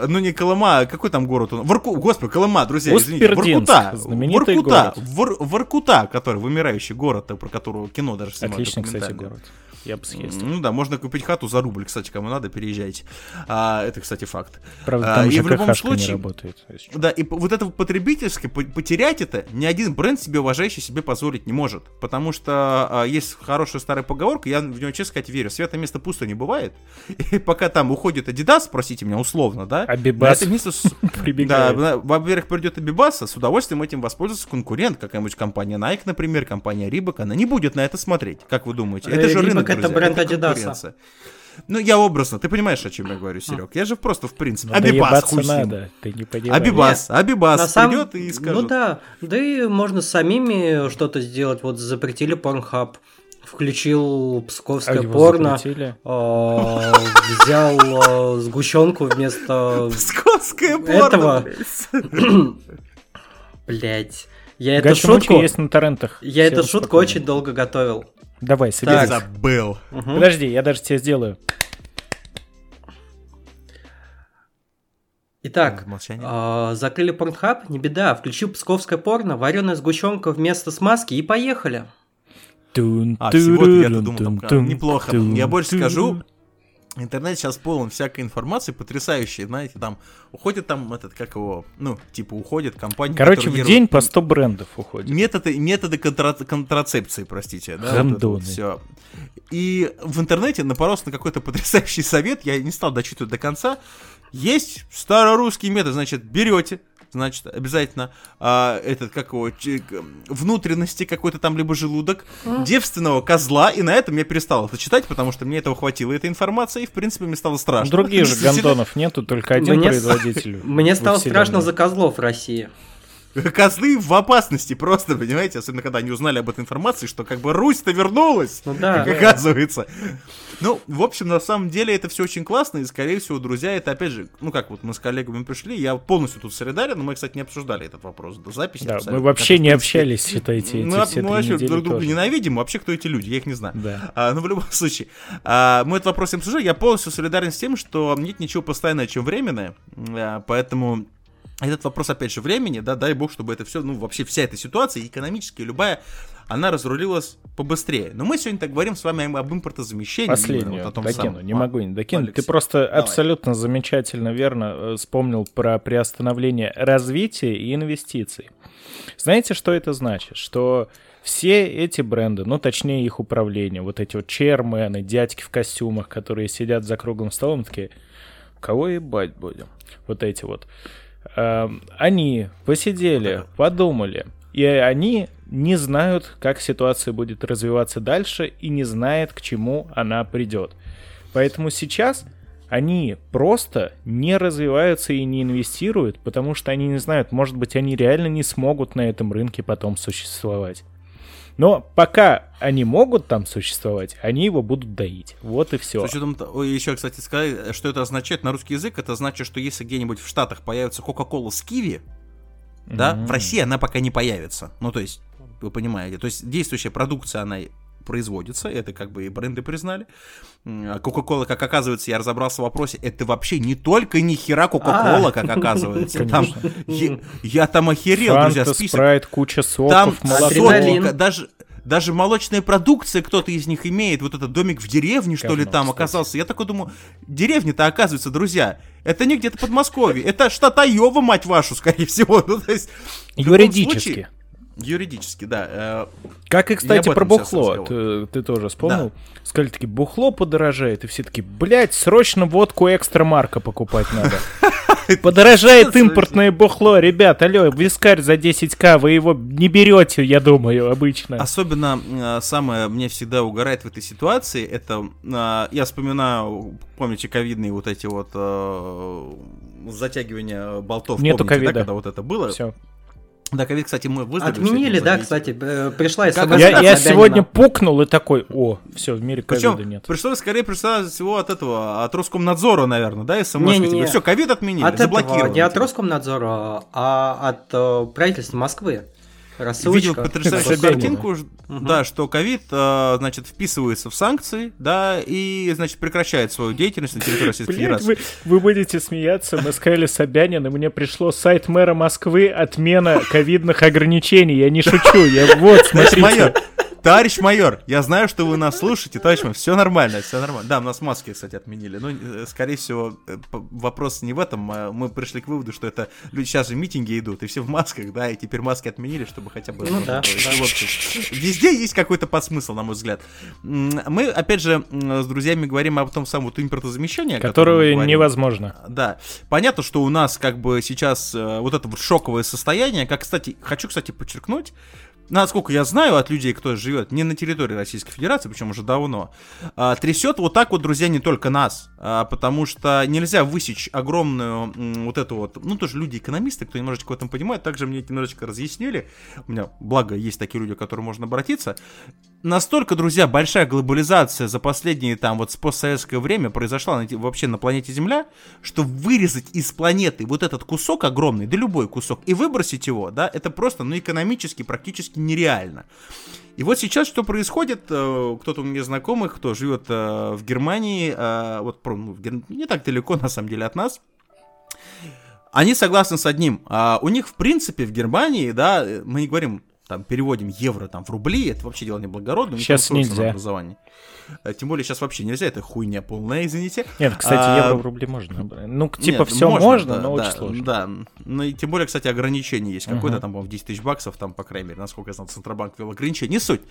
Э, Ну не Колыма, а какой там город? он? Ворку... Господи, Колыма, друзья, извините, Воркута, знаменитый Воркута, город. Вор- Воркута, который вымирающий город, про которого кино даже снимают. Отличный, кстати, город. Я бы съездил. Ну да, можно купить хату за рубль, кстати, кому надо, переезжайте. А, это, кстати, факт. Правда, А, там и же в любом ЖКХшка не случае- работает. Да, и вот это потребительское, по- потерять это, ни один бренд себе уважающий себе позволить не может. Потому что а, есть хорошая старая поговорка, я в нее, честно сказать, верю. Света место пусто не бывает. И пока там уходит Adidas, спросите меня условно, да? Абибас на это место с- Да, прибегает. на- во-первых, придет Абибаса, с удовольствием этим воспользуется конкурент, какая-нибудь компания Nike, например, компания Reebok, она не будет на это смотреть, как вы думаете? Это Э, же рынок, друзья, бренд это Adidas. конкуренция. Ну, я образно, ты понимаешь, о чем я говорю, Серег? Я же просто, в принципе, Ну, Абибас, хуй надо, ты не понимаешь. Абибас, Абибас На самом- придет и скажет. Ну да, да и можно самими что-то сделать. Вот запретили Pornhub. Включил А псковское его порно, э, взял э, сгущенку вместо Псковское порно, Этого- блядь. Блять. Я эту шутку. есть на торрентах. Я эту шутку очень долго готовил. Давай, Так. соберись. Забыл. Мгм. Подожди, я даже тебе сделаю. Итак, Молчание. а, закрыли порнхаб, не беда. Включил псковское порно, вареная сгущенка вместо смазки и поехали. Тун, А, всего-то турурун, думал, там неплохо. Я больше скажу, Интернет сейчас полон всякой информации потрясающей, знаете, там уходит там этот, как его, ну, типа уходит компания. Короче, в день по делает 100 брендов уходит. Методы, методы контра- контрацепции, простите, да, Гандоны. все. И в интернете напоролся на какой-то потрясающий совет, я не стал дочитывать до конца. Есть старорусский метод, значит, берете, значит, обязательно а, этот, как его, внутренности какой-то там, либо желудок, девственного козла, и на этом я перестал это читать, потому что мне этого хватило, этой информации, и, в принципе, мне стало страшно. Других же гандонов нету, только один Мне с- производитель. Мне стало страшно за козлов в России. Козлы в опасности просто, понимаете, особенно когда они узнали об этой информации, что как бы Русь-то вернулась, Ну да. как оказывается. Ну, в общем, на самом деле это все очень классно, и, скорее всего, друзья, это опять же, ну как вот мы с коллегами пришли, я полностью тут солидарен, но мы, кстати, не обсуждали этот вопрос до записи. Да, мы вообще не общались, считайте, эти мы, все мы вообще друг друга тоже. ненавидим, вообще кто эти люди, я их не знаю. Да. А, ну, в любом случае, а, мы этот вопрос не обсуждали, я полностью солидарен с тем, что нет ничего постоянного, чем временное, а, поэтому этот вопрос, опять же, времени, да, дай бог, чтобы это все, ну, вообще вся эта ситуация, экономическая, любая, она разрулилась побыстрее. Но мы сегодня так говорим с вами об импортозамещении. именно Последнюю вот о том докину, самом. не могу не докинуть. Ты Алексей, просто давай. абсолютно замечательно верно э, вспомнил про приостановление развития и инвестиций. Знаете, что это значит? Что все эти бренды, ну, точнее, их управление, вот эти вот чермены, дядьки в костюмах, которые сидят за круглым столом, такие, кого ебать будем? Вот эти вот. Эм, Они посидели, подумали, и они не знают, как ситуация будет развиваться дальше, и не знают, к чему она придет. Поэтому сейчас они просто не развиваются и не инвестируют, потому что они не знают, может быть, они реально не смогут на этом рынке потом существовать. Но пока они могут там существовать, они его будут доить. Вот и все. С учетом того- еще, кстати, сказать, что это означает на русский язык, это значит, что если где-нибудь в Штатах появится Кока-Кола с киви, да, в России она пока не появится. Ну, то есть, вы понимаете, то есть действующая продукция, она производится, это как бы и бренды признали. Кока-кола, как оказывается, я разобрался в вопросе, это вообще не только ни хера Кока-кола, как оказывается. Там, я, я там охерел, друзья, Фанта, список. спрайт, куча Там соков, молоко. Адреналин. сотни, даже, даже молочная продукция кто-то из них имеет, вот этот домик в деревне, что ли, Говно, там кстати. оказался. Я такой думаю, деревня-то оказывается, друзья, это не где-то Подмосковье, это штат Айова, мать вашу, скорее всего. Ну, то есть, Юридически. случае- Юридически, да. э, Как и, кстати, про бухло. Ты, ты тоже вспомнил? Сказали такие, бухло подорожает. И все таки блядь, срочно водку экстра марка покупать надо. Подорожает импортное бухло. Ребят, алло, вискарь за 10к, вы его не берете, я думаю, обычно. Особенно э, самое мне всегда угорает в этой ситуации, это э, я вспоминаю, помните, ковидные вот эти вот затягивания болтов. Нету помните, да, ковида. когда вот это было? Все. Да, ковид, кстати, мы выздоровели. Отменили, да, кстати, э, пришла смс Я, я Собянина. сегодня пукнул и такой, о, все, в мире ковида Причем, нет. пришло скорее пришло всего от этого, от Роскомнадзора, наверное, да, смс Не-не-не. Все, ковид отменили, От этого, заблокировали. не от Роскомнадзора, а от э, правительства Москвы. Видел Рассылочка. потрясающую Собянина. картинку, да, что ковид, э, значит, вписывается в санкции, да, и, значит, прекращает свою деятельность на территории Российской Федерации. вы, вы будете смеяться, мы сказали Собянин, и мне пришло сайт мэра Москвы, отмена ковидных ограничений. Я не шучу, я вот, смотрите. Товарищ майор, я знаю, что вы нас слушаете, товарищ майор, все нормально, все нормально. Да, у нас маски, кстати, отменили. Но, э, скорее всего, э, вопрос не в этом. а Мы пришли к выводу, что это люди сейчас же митинги идут, и все в масках, да, и теперь маски отменили, чтобы хотя бы... Ну да, Везде есть какой-то подсмысл, на мой взгляд. Мы, опять же, с друзьями говорим об том самом вот импортозамещении, Которого невозможно. Да, понятно, что у нас как бы сейчас э, вот это вот шоковое состояние, как, кстати, хочу, кстати, подчеркнуть, насколько я знаю от людей, кто живет не на территории Российской Федерации, причем уже давно, а, трясет вот так вот, друзья, не только нас, а, потому что нельзя высечь огромную вот эту вот, ну тоже люди-экономисты, кто немножечко в этом понимает, также мне немножечко разъяснили, у меня, благо, есть такие люди, к которым можно обратиться, настолько, друзья, большая глобализация за последние там вот постсоветское время произошла на, вообще на планете Земля, что вырезать из планеты вот этот кусок огромный, да любой кусок, и выбросить его, да, это просто, ну, экономически практически нереально. И вот сейчас что происходит, э, кто-то у меня знакомых, кто живет э, в Германии, э, вот ну, не так далеко на самом деле от нас, они согласны с одним. А у них, в принципе, в Германии, да, мы не говорим там переводим евро там в рубли, это вообще дело неблагородное. Сейчас нельзя. Образование. Э, тем более сейчас вообще нельзя, это хуйня полная, извините. Нет, кстати, а... евро в рубли можно. Ну, типа, все можно, можно да, но да, очень сложно. Да, ну и тем более, кстати, ограничение есть какое-то, uh-huh. там, в 10 тысяч баксов, там, по крайней мере, насколько я знал, Центробанк ввел ограничение, не суть.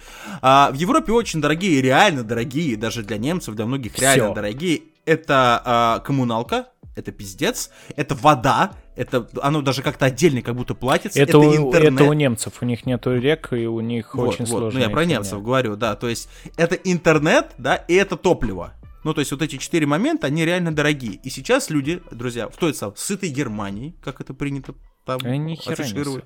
А, в Европе очень дорогие, реально дорогие, даже для немцев, для многих реально Всё. дорогие. Это а, коммуналка, это пиздец, это вода, это оно даже как-то отдельно как будто платится. Это, это, у, интернет. это у немцев, у них нету рек, и у них вот, очень вот. сложно. Ну, я про немцев говорю, да. То есть это интернет, да, и это топливо. Ну, то есть вот эти четыре момента, они реально дорогие. И сейчас люди, друзья, в той самой сытой Германии, как это принято там афишировать.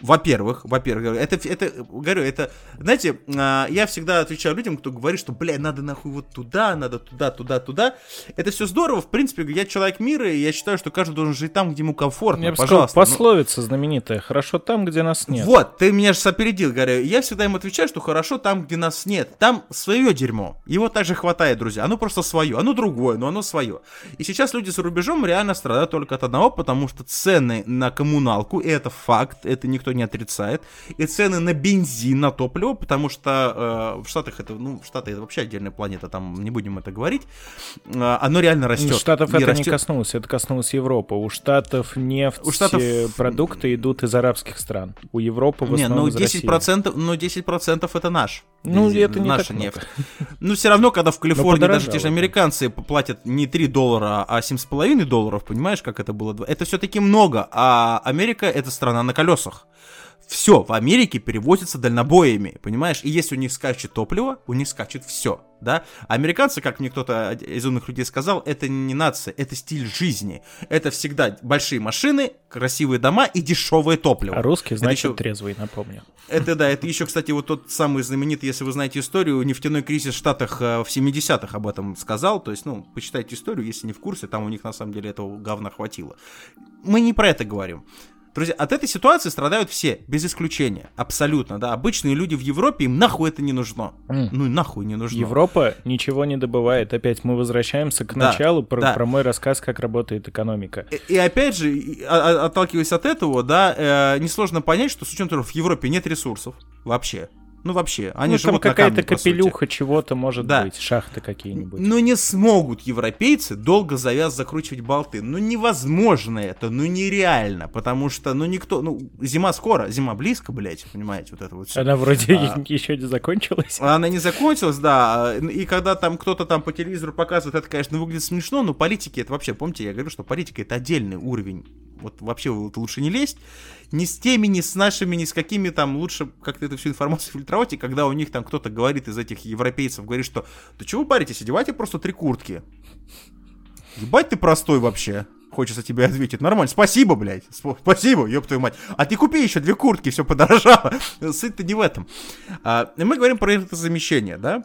Во-первых, во-первых, это, это, говорю, это, знаете, а, я всегда отвечаю людям, кто говорит, что, бля, надо нахуй вот туда, надо туда, туда, туда. Это все здорово, в принципе, я человек мира, и я считаю, что каждый должен жить там, где ему комфортно, я пожалуйста. Сказал, пословица знаменитая, хорошо там, где нас нет. Вот, ты меня же опередил, говорю, я всегда им отвечаю, что хорошо там, где нас нет. Там свое дерьмо, его также хватает, друзья, оно просто свое, оно другое, но оно свое. И сейчас люди за рубежом реально страдают только от одного, потому что цены на коммуналку, и это факт, это никто никто не отрицает. И цены на бензин, на топливо, потому что э, в Штатах это, ну, Штаты это вообще отдельная планета, там не будем это говорить, э, оно реально растет. У Штатов это растет. не коснулось, это коснулось Европы. У Штатов нефть, У Штатов... продукты идут из арабских стран. У Европы в основном не, ну, 10%, ну 10% это наш. Ну, это не наша нефть. Ну, все равно, когда в Калифорнии даже те же американцы платят не 3 доллара, а 7,5 долларов, понимаешь, как это было? Это все-таки много, а Америка это страна на колесах все в Америке перевозится дальнобоями, понимаешь? И если у них скачет топливо, у них скачет все, да? американцы, как мне кто-то из умных людей сказал, это не нация, это стиль жизни. Это всегда большие машины, красивые дома и дешевое топливо. А русский, значит, еще... трезвый, напомню. Это да, это еще, кстати, вот тот самый знаменитый, если вы знаете историю, нефтяной кризис в Штатах э, в 70-х об этом сказал. То есть, ну, почитайте историю, если не в курсе, там у них на самом деле этого говна хватило. Мы не про это говорим. Друзья, от этой ситуации страдают все, без исключения. Абсолютно, да. Обычные люди в Европе, им нахуй это не нужно. Mm. Ну нахуй не нужно. Европа ничего не добывает. Опять мы возвращаемся к да, началу про, да. про мой рассказ, как работает экономика. И, и опять же, а, а, отталкиваясь от этого, да, э, несложно понять, что с учетом того, в Европе нет ресурсов вообще. Ну вообще, они ну, живут там какая-то капелюха чего-то может да. быть, шахты какие-нибудь. Но не смогут европейцы долго завяз закручивать болты. Ну невозможно это, ну нереально, потому что, ну никто, ну зима скоро, зима близко, блядь, понимаете, вот это вот все. Она вроде а, еще не закончилась. Она не закончилась, да, и когда там кто-то там по телевизору показывает, это, конечно, выглядит смешно, но политики это вообще, помните, я говорю, что политика это отдельный уровень, вот вообще вот, лучше не лезть ни с теми, ни с нашими, ни с какими там лучше как-то эту всю информацию фильтровать, и когда у них там кто-то говорит из этих европейцев, говорит, что да чего вы паритесь, одевайте просто три куртки. Ебать ты простой вообще. Хочется тебе ответить. Нормально. Спасибо, блядь. Спасибо, ёб твою мать. А ты купи еще две куртки, все подорожало. Суть-то не в этом. А, мы говорим про это замещение, да?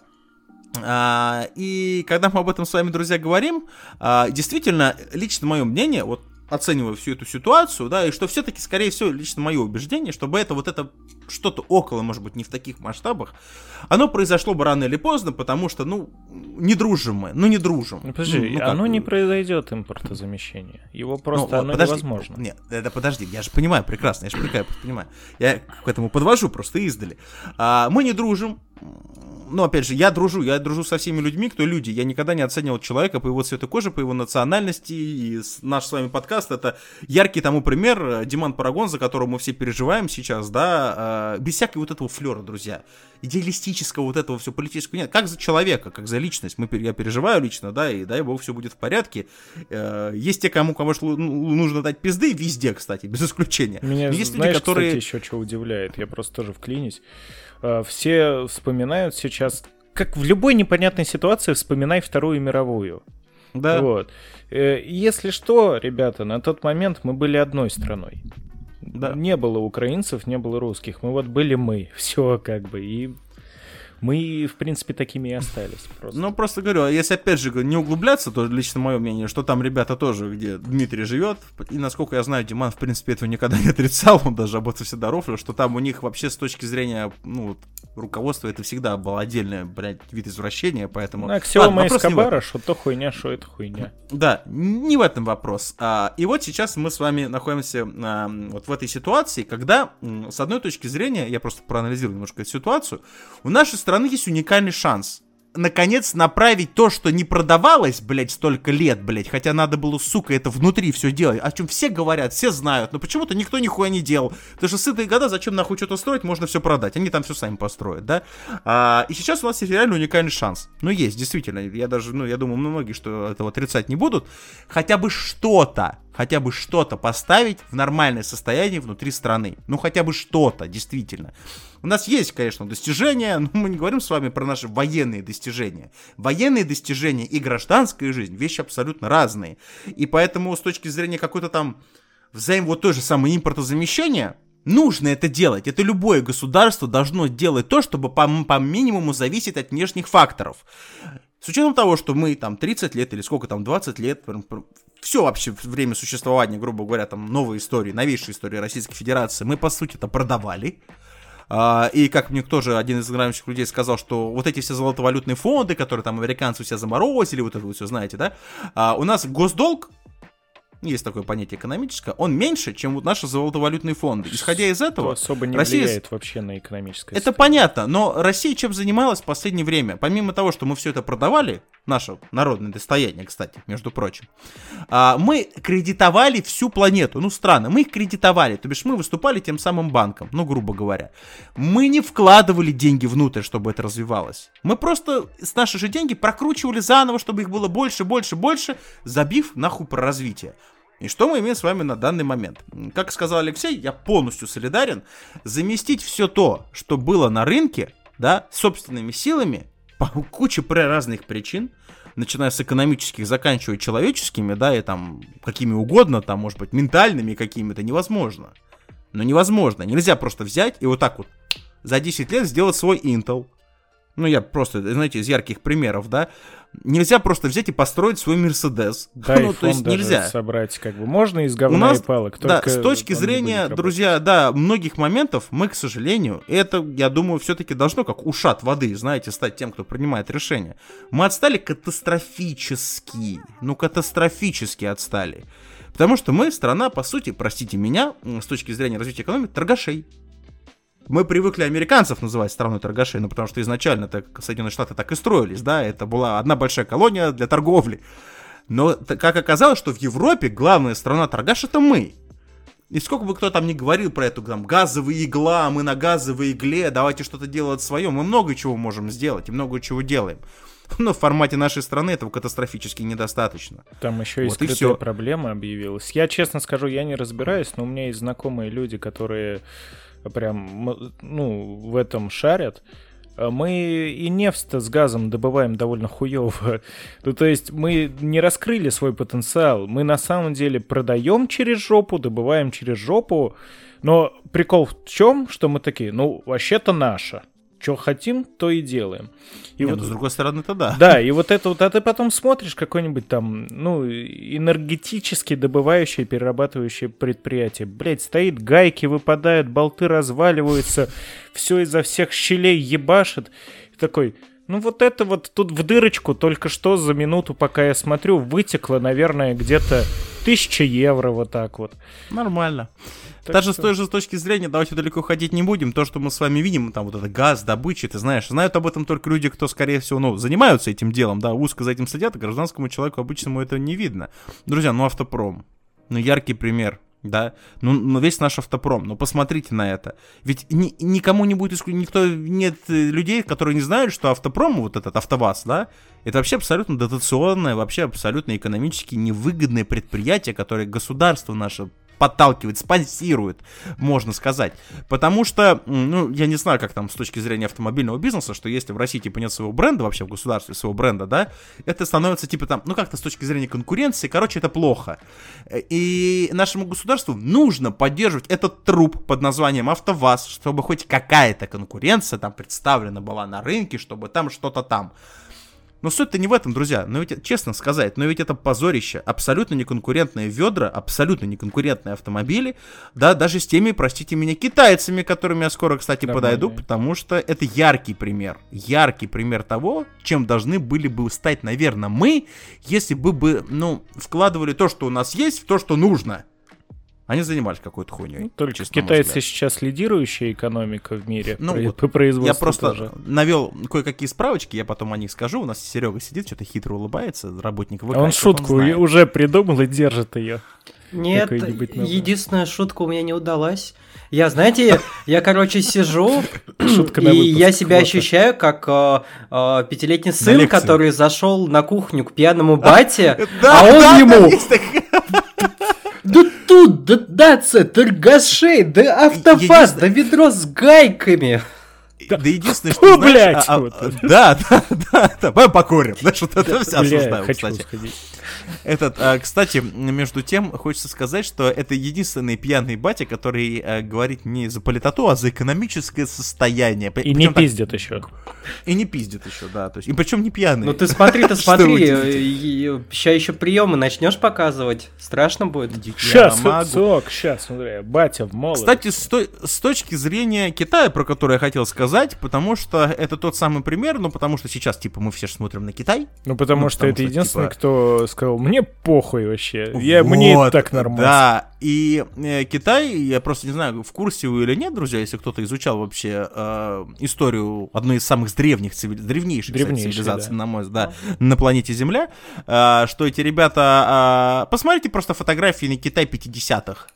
А, и когда мы об этом с вами, друзья, говорим, а, действительно, лично мое мнение, вот оцениваю всю эту ситуацию, да, и что все-таки, скорее всего, лично мое убеждение, чтобы это вот это что-то около, может быть, не в таких масштабах, оно произошло бы рано или поздно, потому что, ну, не дружим мы, ну не дружим. Ну, подожди, ну, ну, оно не произойдет импортозамещение, его просто ну, оно подожди, невозможно. Нет, это подожди, я же понимаю прекрасно, я же прекрасно понимаю, я к этому подвожу просто издали. А, мы не дружим, ну, опять же, я дружу, я дружу со всеми людьми, кто люди. Я никогда не оценивал человека по его цвету кожи, по его национальности. И наш с вами подкаст это яркий тому пример. Э, Диман Парагон, за которого мы все переживаем сейчас, да, э, без всякого вот этого флера, друзья. Идеалистического вот этого все политического нет. Как за человека, как за личность. Мы, я переживаю лично, да, и дай бог все будет в порядке. Э, есть те, кому, кому ну, нужно дать пизды, везде, кстати, без исключения. Меня, есть знаешь, люди, которые... кстати, еще что удивляет, я просто тоже вклинюсь. Э, все вспоминают сейчас, как в любой непонятной ситуации, вспоминай Вторую мировую. Да. Вот. Э, если что, ребята, на тот момент мы были одной страной. Да. Не было украинцев, не было русских. Мы вот были мы. Все как бы. И мы, в принципе, такими и остались. Просто. Ну, просто говорю, а если опять же не углубляться, то лично мое мнение, что там ребята тоже, где Дмитрий живет, и насколько я знаю, Диман, в принципе, этого никогда не отрицал, он даже об этом всегда рофлил, что там у них вообще с точки зрения, ну, вот, руководства это всегда был отдельный, блядь, вид извращения, поэтому... Аксиома Эскобара, что то хуйня, что это хуйня. Да, не в этом вопрос. А, и вот сейчас мы с вами находимся а, вот в этой ситуации, когда, с одной точки зрения, я просто проанализирую немножко эту ситуацию, у нашей страны есть уникальный шанс наконец направить то, что не продавалось, блядь, столько лет, блядь, хотя надо было, сука, это внутри все делать, о чем все говорят, все знают, но почему-то никто нихуя не делал. Потому что сытые года, зачем нахуй что-то строить, можно все продать, они там все сами построят, да? А, и сейчас у нас есть реально уникальный шанс. Ну, есть, действительно, я даже, ну, я думаю, многие, что этого отрицать не будут, хотя бы что-то, хотя бы что-то поставить в нормальное состояние внутри страны. Ну, хотя бы что-то, действительно. У нас есть, конечно, достижения, но мы не говорим с вами про наши военные достижения. Военные достижения и гражданская жизнь вещи абсолютно разные. И поэтому с точки зрения какой-то там взаим вот той же самой импортозамещения, нужно это делать. Это любое государство должно делать то, чтобы по, по минимуму зависеть от внешних факторов. С учетом того, что мы там 30 лет или сколько там, 20 лет, все вообще время существования, грубо говоря, там новые истории, новейшие истории Российской Федерации, мы по сути это продавали. Uh, и как мне тоже один из играющих людей сказал, что вот эти все золотовалютные фонды, которые там американцы все заморозили, вот это вы все знаете, да, uh, у нас госдолг есть такое понятие экономическое, он меньше, чем вот наши золотовалютные фонды. Исходя из этого... Что особо не Россия... влияет вообще на экономическое Это понятно, но Россия чем занималась в последнее время? Помимо того, что мы все это продавали, наше народное достояние, кстати, между прочим, а, мы кредитовали всю планету, ну страны, мы их кредитовали, то бишь мы выступали тем самым банком, ну грубо говоря. Мы не вкладывали деньги внутрь, чтобы это развивалось. Мы просто с наши же деньги прокручивали заново, чтобы их было больше, больше, больше, забив нахуй про развитие. И что мы имеем с вами на данный момент? Как сказал Алексей, я полностью солидарен. Заместить все то, что было на рынке, да, собственными силами, по куче разных причин, начиная с экономических, заканчивая человеческими, да, и там какими угодно, там, может быть, ментальными какими-то, невозможно. Но невозможно. Нельзя просто взять и вот так вот за 10 лет сделать свой Intel, ну, я просто, знаете, из ярких примеров, да, нельзя просто взять и построить свой Мерседес. Да, ну, то есть нельзя. собрать, как бы, можно из говна У нас, и палок. Да, с точки зрения, друзья, да, многих моментов мы, к сожалению, это, я думаю, все-таки должно, как ушат воды, знаете, стать тем, кто принимает решения. Мы отстали катастрофически, ну, катастрофически отстали. Потому что мы страна, по сути, простите меня, с точки зрения развития экономики, торгашей мы привыкли американцев называть страной торгашей, ну потому что изначально так Соединенные Штаты так и строились, да, это была одна большая колония для торговли. Но как оказалось, что в Европе главная страна торгаш это мы. И сколько бы кто там ни говорил про эту там газовая игла, мы на газовой игле, давайте что-то делать свое, мы много чего можем сделать и много чего делаем. Но в формате нашей страны этого катастрофически недостаточно. Там еще вот и скрытая проблема объявилась. Я честно скажу, я не разбираюсь, но у меня есть знакомые люди, которые прям, ну, в этом шарят, а мы и нефть с газом добываем довольно хуево. Ну, то есть мы не раскрыли свой потенциал. Мы на самом деле продаем через жопу, добываем через жопу. Но прикол в чем, что мы такие, ну, вообще-то наше. Что хотим, то и делаем. И Нет, вот, ну, с другой стороны, это да. Да, и вот это вот, а ты потом смотришь какой-нибудь там, ну, энергетически добывающее, перерабатывающее предприятие. Блять, стоит, гайки выпадают, болты разваливаются, все изо всех щелей ебашит. И такой, ну вот это вот тут в дырочку только что за минуту, пока я смотрю, вытекло, наверное, где-то тысяча евро вот так вот. Нормально. Так Даже что... с той же точки зрения, давайте далеко ходить не будем, то, что мы с вами видим, там вот это газ, добыча, ты знаешь, знают об этом только люди, кто, скорее всего, ну, занимаются этим делом, да, узко за этим следят, а гражданскому человеку обычному это не видно. Друзья, ну, автопром, ну, яркий пример, да, ну, ну весь наш автопром, ну посмотрите на это. Ведь ни, никому не будет, никто, нет людей, которые не знают, что автопром, вот этот АвтоВАЗ, да, это вообще абсолютно дотационное, вообще абсолютно экономически невыгодное предприятие, которое государство наше подталкивает, спонсирует, можно сказать. Потому что, ну, я не знаю, как там с точки зрения автомобильного бизнеса, что если в России типа нет своего бренда, вообще в государстве своего бренда, да, это становится типа там, ну, как-то с точки зрения конкуренции, короче, это плохо. Э, И нашему государству нужно поддерживать этот труп под названием АвтоВАЗ, чтобы хоть какая-то конкуренция там представлена была на рынке, чтобы там что-то там. Но суть-то не в этом, друзья. Но ведь, честно сказать, но ведь это позорище. Абсолютно неконкурентные ведра, абсолютно неконкурентные автомобили. Да, даже с теми, простите меня, китайцами, которыми я скоро, кстати, Нормальные. подойду, потому что это яркий пример. Яркий пример того, чем должны были бы стать, наверное, мы, если бы, бы ну, вкладывали то, что у нас есть, в то, что нужно. Они занимались какой-то хуйней. Ну, Только китайцы сейчас лидирующая экономика в мире Ну про- вот, по производству Я просто тоже. навел кое-какие справочки, я потом о них скажу. У нас Серега сидит, что-то хитро улыбается, работник ВК. А он шутку знает. уже придумал и держит ее. Нет, единственная шутка у меня не удалась. Я, знаете, я, короче, сижу, Шутка и я себя вот. ощущаю как э, э, пятилетний сын, который зашел на кухню к пьяному бате, а он ему... Да тут, да Дация, торгашей, да Единственное- да ведро с гайками. Да единственное, Фу, что, знаешь, блядь, а- а- да, да, да, да, давай покурим. Знаешь, вот это все Бля, осуждаю, хочу кстати. сходить. Этот, а, кстати, между тем, хочется сказать, что это единственный пьяный батя, который а, говорит не за политоту, а за экономическое состояние. И не пиздят еще. И не пиздит еще, да. То есть, и причем не пьяный. Ну ты смотри, ты смотри, сейчас еще приемы начнешь показывать, страшно будет. Сейчас, сок, сейчас, смотри, батя в молодости. Кстати, с, той- с точки зрения Китая, про который я хотел сказать, потому что это тот самый пример, ну потому что сейчас, типа, мы все смотрим на Китай. Ну, потому Ну, что потому это что, единственный, типа- кто сказал, мне похуй вообще. Я, мне Вот, и так нормально. Да, и э, Китай, я просто не знаю, в курсе вы или нет, друзья, если кто-то изучал вообще э, историю одной из самых древних, цивили- древнейших кстати, цивилизаций, да. на мой взгляд, да, на планете Земля, э, что эти ребята... э, посмотрите просто фотографии на Китай 50-х.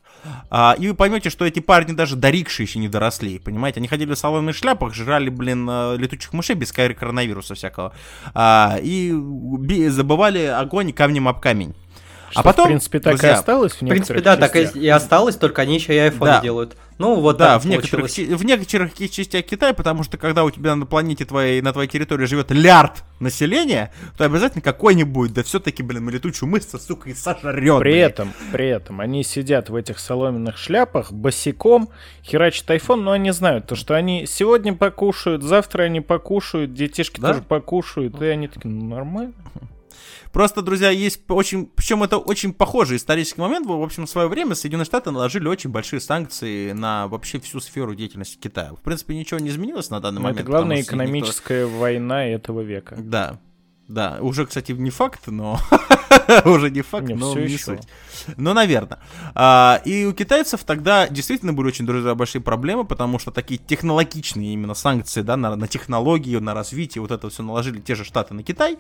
А, и вы поймете, что эти парни даже до рикши еще не доросли, понимаете? Они ходили в салонных шляпах, жрали, блин, э, летучих мышей без кор- коронавируса всякого. А, и забывали огонь камнем об камень. Что, а потом, в принципе, так и друзья, осталось в В принципе, да, так и, частях. и осталось, только они еще и айфоны Да. делают. Ну, вот Да, в некоторых, получилось. в некоторых частях Китая, потому что когда у тебя на планете твоей, на твоей территории живет лярд населения, то обязательно какой-нибудь, да все-таки, блин, летучую мышцу, сука, и сожрет. При блядь. этом, при этом, они сидят в этих соломенных шляпах, босиком, херачат айфон, но они знают, то, что они сегодня покушают, завтра они покушают, детишки Да? тоже покушают, и они такие, ну, нормально. Просто, друзья, есть очень, причем это очень похожий исторический момент. В общем, в свое время Соединенные Штаты наложили очень большие санкции на вообще всю сферу деятельности Китая. В принципе, ничего не изменилось на данный Но момент. это главная что никто- экономическая война этого века. Да, да, уже, кстати, не факт, но уже не факт, Не, но не ещё. суть. Ну, наверное. А, и у китайцев тогда действительно были очень, друзья, большие проблемы, потому что такие технологичные именно санкции, да, на, на технологию, на развитие, вот это все наложили те же штаты на Китай,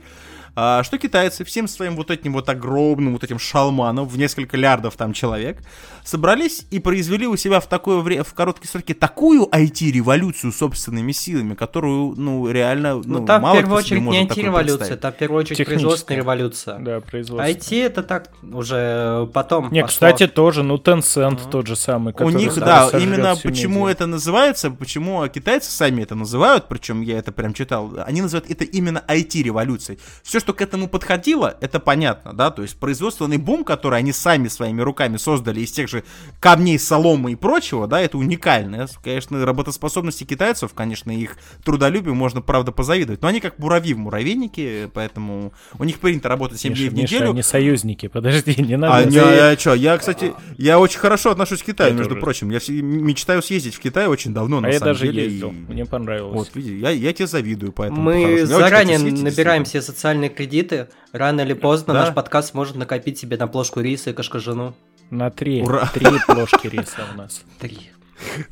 что китайцы всем своим вот этим вот огромным вот этим шалманом в несколько лярдов там человек собрались и произвели у себя в такое время, в короткие сроки такую IT-революцию собственными силами, которую, ну, реально, ну, Ну, там в мало первую кто себе очередь не IT-революция, там в первую очередь производственная революция. Да, производство. IT это так уже потом Не, пошло. кстати, тоже, ну, Tencent тот же самый, У них, да, именно всю почему медиа. это называется, почему китайцы сами это называют, причем я это прям читал, они называют это именно IT-революцией. Все, что к этому подходило, это понятно, да, то есть производственный бум, который они сами своими руками создали из тех же камней, соломы и прочего, да, это уникально. Конечно, работоспособности китайцев, конечно, их трудолюбию можно, правда, позавидовать, но они как муравьи в муравейнике, поэтому у них принято работать 7 Миша, дней в Миша, неделю. они союзники, подожди, не надо. А, не, а чё, я, кстати, я очень хорошо отношусь к Китаю, Я между тоже. прочим. Я все- мечтаю съездить в Китай очень давно, А на я самом даже деле. ездил, и- мне понравилось. Вот, види, я, я тебе завидую, поэтому. Мы. Я очень заранее хочу съездить, набираем все социальные кредиты. Рано или поздно Да. наш подкаст может накопить себе на плошку риса и кашкажину. На три, Ура. три плошки риса у нас. Три.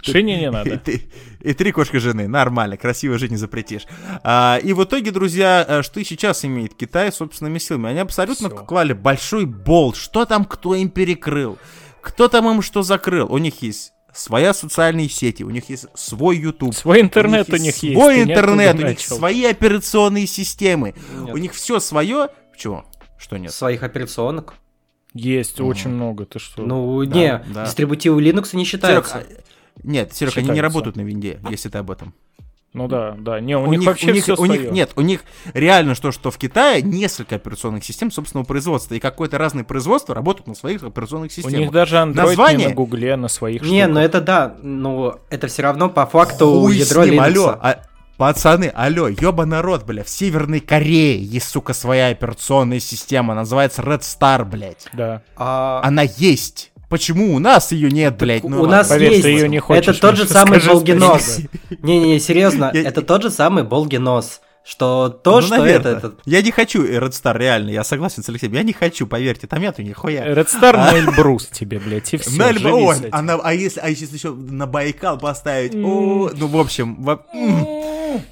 Шине не И, надо. ты- и три кошка жены, нормально, красиво жить не запретишь. А, и в итоге, друзья, э, что и сейчас имеет Китай собственными силами? Они абсолютно Всё. клали большой болт. Что там кто им перекрыл? Кто там им что закрыл? У них есть своя социальные сети, у них есть свой YouTube. Свой интернет у них есть. Свой интернет, у них начал. свои операционные системы. Нет. У них все свое. Чего? Что нет? Своих операционок. Есть очень много, ты что? Ну, Да, не, да. дистрибутивы Linux не считаются. а- нет, Серег, они не работают на винде, если ты об этом. Ну да, да. Не, у, у них, них, вообще у них, все у них- нет, у них реально что, что в Китае несколько операционных систем собственного производства, и какое-то разное производство работают на своих операционных У системах. них даже Android Название- не на Гугле, на своих Не, штуках. ну это да, но это все равно по факту Хуй ядро с ним, алло, а- пацаны, алло, ёба народ, бля, в Северной Корее есть, сука, своя операционная система, называется Red Star, блядь. Да. А, Она есть. Почему у нас ее нет, блядь? у Ну, нас Поверь, есть. ты её не хочешь, это тот же самый скажи Болгинос. спасибо. Не-не-не, серьезно, это тот же самый Болгинос. Что то, ну, что наверное. это, это... Я не хочу Red Star, реально, я согласен с Алексеем, я не хочу, поверьте, там нету нихуя. Red Star А. на Эльбрус тебе, блядь, и все. На Эльб- Ой, а, на- а если, а если еще на Байкал поставить? О, ну, в общем, во- м.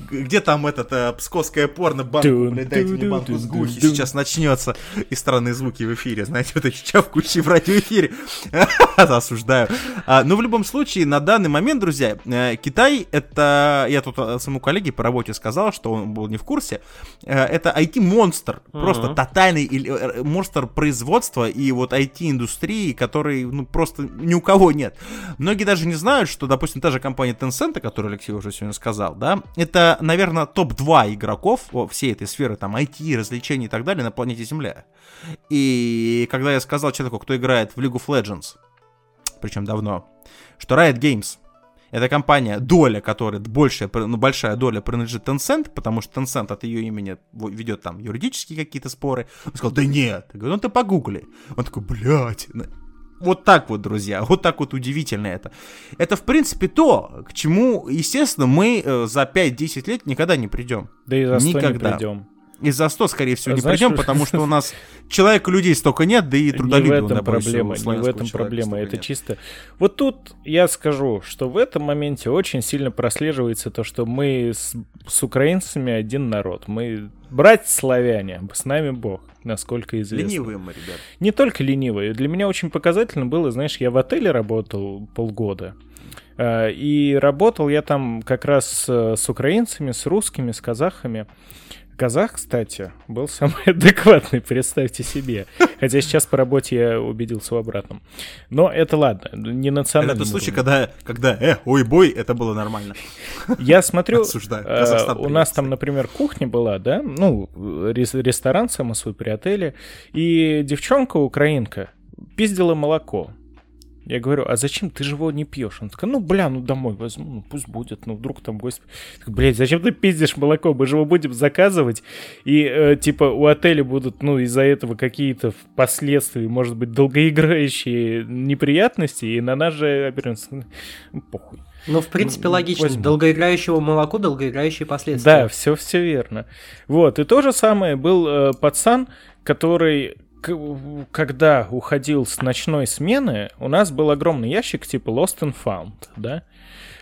Где там этот э, псковское порно банку, блядь, дайте мне банку с гухи, сейчас начнется. И странные звуки в эфире, знаете, вот эти чавкающие в радиоэфире. Осуждаю. А, Ну, в любом случае, на данный момент, друзья, э, Китай, это, я тут э, своему коллеге по работе сказал, что он был не в курсе, это IT-монстр, просто тотальный или, монстр производства и вот IT-индустрии, который, ну, просто ни у кого нет. Многие даже не знают, что, допустим, та же компания Tencent, о которой Алексей уже сегодня сказал, да, это, наверное, топ-2 игроков во всей этой сферы, там, IT, развлечений и так далее на планете Земля. И когда я сказал человеку, кто играет в League of Legends, причем давно, что Riot Games это компания, доля которой, большая, ну, большая доля принадлежит Tencent, потому что Tencent от ее имени ведет там юридические какие-то споры. Он сказал, да нет. Я говорю, ну ты погугли. Он такой, блядь. Вот так вот, друзья, вот так вот удивительно это. Это, в принципе, то, к чему, естественно, мы э, за 5-10 лет никогда не придем. Да и за сто не Никогда. придем. И за 100, скорее всего, не знаешь, придем, что- потому что у нас человек людей столько нет, да и Не в этом проблема, не в этом человека проблема. Это нет. чисто. Вот тут я скажу, что в этом моменте очень сильно прослеживается то, что мы с, с украинцами один народ. Мы братья славяне, с нами Бог, насколько известно. Ленивые мы, ребят. Не только ленивые. Для меня очень показательно было, знаешь, я в отеле работал полгода. э, И работал я там как раз э, с украинцами, с русскими, с казахами. Казах, кстати, был самый адекватный, представьте себе. Хотя сейчас по работе я убедился в обратном. Но это ладно, не Это национальный тот случай, когда, когда, э, ой, бой, это было нормально. Я смотрю, э, у нас там, например, кухня была, да, ну, рес- ресторан само свой при отеле, и девчонка украинка пиздила молоко. Я говорю, а зачем ты же его не пьешь? Она такая, ну, бля, ну домой возьму, ну пусть будет, ну вдруг там гость... Так, Блядь, зачем ты пиздишь молоко? Мы же его будем заказывать, и э, типа у отеля будут, ну, из-за этого какие-то впоследствии, может быть, долгоиграющие неприятности, и на нас же опираются. Ну, похуй. Ну, в принципе, логично. возьму. Долгоиграющего молоку, долгоиграющие Да, последствия. все, все верно. Вот, и то же самое был э, пацан, который, когда уходил с ночной смены, у нас был огромный ящик типа Lost and Found, да?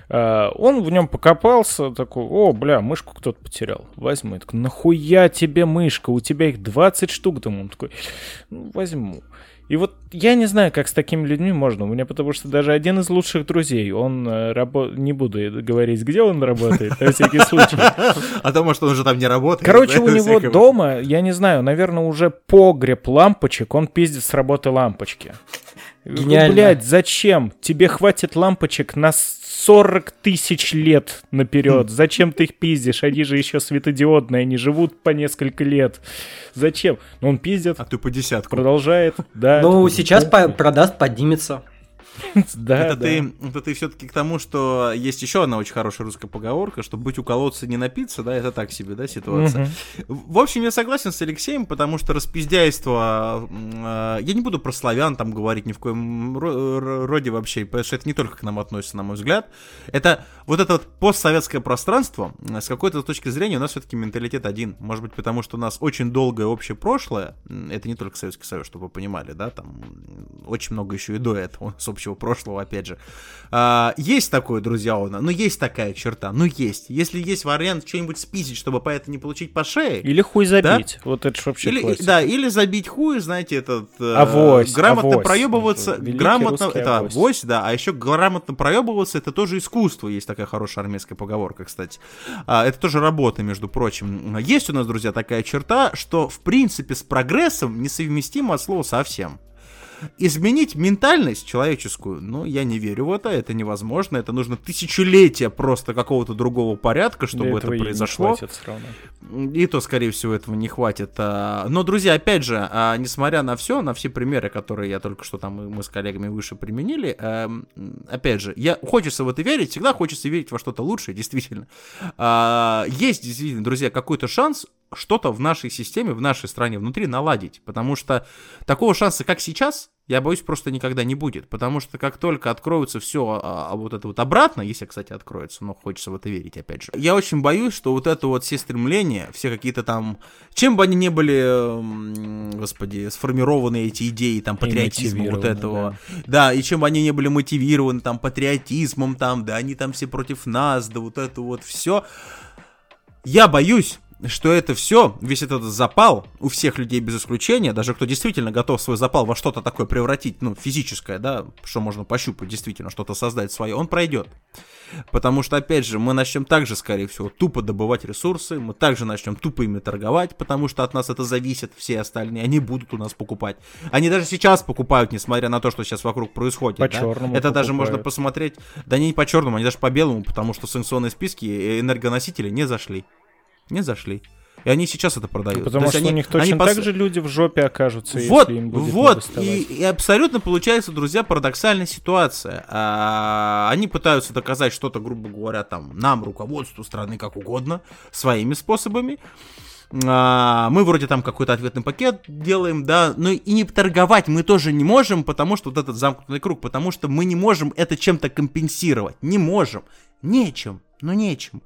А, он в нем покопался, такой, о, бля, мышку кто-то потерял, возьму. Я такой, нахуя тебе мышка, у тебя их 20 штук дома. Он такой, ну, возьму. И вот я не знаю, как с такими людьми можно. У меня потому что даже один из лучших друзей, он работает, не буду говорить, где он работает, на всякий случай. А то, может, он уже там не работает. Короче, у него дома, я не знаю, наверное, уже погреб лампочек, он пиздит с работы лампочки. Гениально. Блять, зачем? Тебе хватит лампочек на 40 тысяч лет наперед. Зачем ты их пиздишь? Они же еще светодиодные, они живут по несколько лет. Зачем? Ну, он пиздит, А ты по десятку. продолжает, да. Ну, сейчас по- продаст, поднимется. да, это, да. ты, это ты все-таки к тому, что есть еще одна очень хорошая русская поговорка, что быть у колодца не напиться, да, это так себе, да, ситуация. Мгм. В общем, я согласен с Алексеем, потому что распиздяйство, э, я не буду про славян там говорить ни в коем ро- ро- роде вообще, потому что это не только к нам относится, на мой взгляд. Это вот это вот постсоветское пространство, э, с какой-то точки зрения у нас все-таки менталитет один. Может быть, потому что у нас очень долгое общее прошлое, это не только Советский Союз, чтобы вы понимали, да, там очень много еще и до этого, с общего прошлого, опять же. А, есть такое, друзья, у нас, ну есть такая черта, ну есть. Если есть вариант что-нибудь спиздить, чтобы по это не получить по шее, Или хуй забить. Вот это ж вообще или, классика. да, или забить хуй, знаете, этот... э, Авось, грамотно авось. проебываться, Великий грамотно... Это авось. авось, да, а еще грамотно проебываться, это тоже искусство, есть такая хорошая армейская поговорка, кстати. А, это тоже работа, между прочим. Есть у нас, друзья, такая черта, что, в принципе, с прогрессом несовместимо от слова совсем. Изменить ментальность человеческую, ну, я не верю в это, это невозможно, это нужно тысячелетия просто какого-то другого порядка, чтобы это произошло. хватит всё равно. И то, скорее всего, этого не хватит. А, Но, друзья, опять же, а, несмотря на все, на все примеры, которые я только что там мы с коллегами выше применили, эм, опять же, я хочется в это верить, всегда хочется верить во что-то лучшее, действительно. А, Есть, действительно, друзья, какой-то шанс что-то в нашей системе, в нашей стране внутри наладить, потому что такого шанса, как сейчас, я боюсь, просто никогда не будет, потому что как только откроется все а, вот это вот обратно, если, кстати, откроется, но хочется в это верить, опять же, я очень боюсь, что вот это вот все стремления, все какие-то там, чем бы они не были, господи, сформированы эти идеи, там, патриотизма вот этого, да, и чем бы они не были мотивированы, там, патриотизмом, там, да, они там все против нас, да, вот это вот все, я боюсь, что это все, весь этот запал у всех людей без исключения, даже кто действительно готов свой запал во что-то такое превратить, ну, физическое, да, что можно пощупать, действительно, что-то создать свое, он пройдет. Потому что, опять же, мы начнем также, скорее всего, тупо добывать ресурсы, мы также начнем тупо ими торговать, потому что от нас это зависит, все остальные, они будут у нас покупать. Они даже сейчас покупают, несмотря на то, что сейчас вокруг происходит. По да. черному Это даже можно покупают. посмотреть, да не по черному, они даже по белому, потому что санкционные списки энергоносители не зашли. Не зашли. И они сейчас это продают. Потому То что они- у них они точно пос- так же люди в жопе окажутся, вот, если им будет вот, и, и абсолютно получается, друзья, парадоксальная ситуация. А, они пытаются доказать что-то, грубо говоря, там, нам, руководству страны, как угодно, своими способами. А, мы вроде там какой-то ответный пакет делаем, да, но и не торговать мы тоже не можем, потому что вот этот замкнутый круг, потому что мы не можем это чем-то компенсировать, не можем, нечем. Ну, нечем.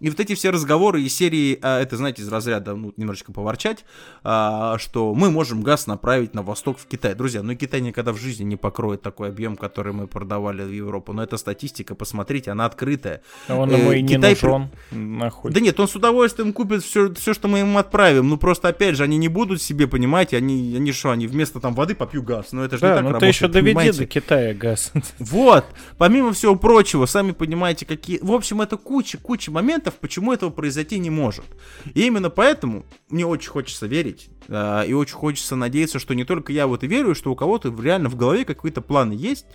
И вот эти все разговоры из серии, а, это, знаете, из разряда, ну, немножечко поворчать, а, что мы можем газ направить на восток в Китай. Друзья, ну, Китай никогда в жизни не покроет такой объем, который мы продавали в Европу. Но это статистика, посмотрите, она открытая. А он ему и не Китай нужен, нахуй. Да нет, он с удовольствием купит все, все, что мы ему отправим. Ну, просто, опять же, они не будут себе, понимаете, они, они что, они вместо там воды попью газ. Ну, это же не Да, так ну ты работает, еще доведи понимаете? до Китая газ. Вот, помимо всего прочего, сами понимаете, какие... В общем, это куча, куча моментов, почему этого произойти не может. И именно поэтому мне очень хочется верить, а, и очень хочется надеяться, что не только я в это верю, что у кого-то реально в голове какие-то планы есть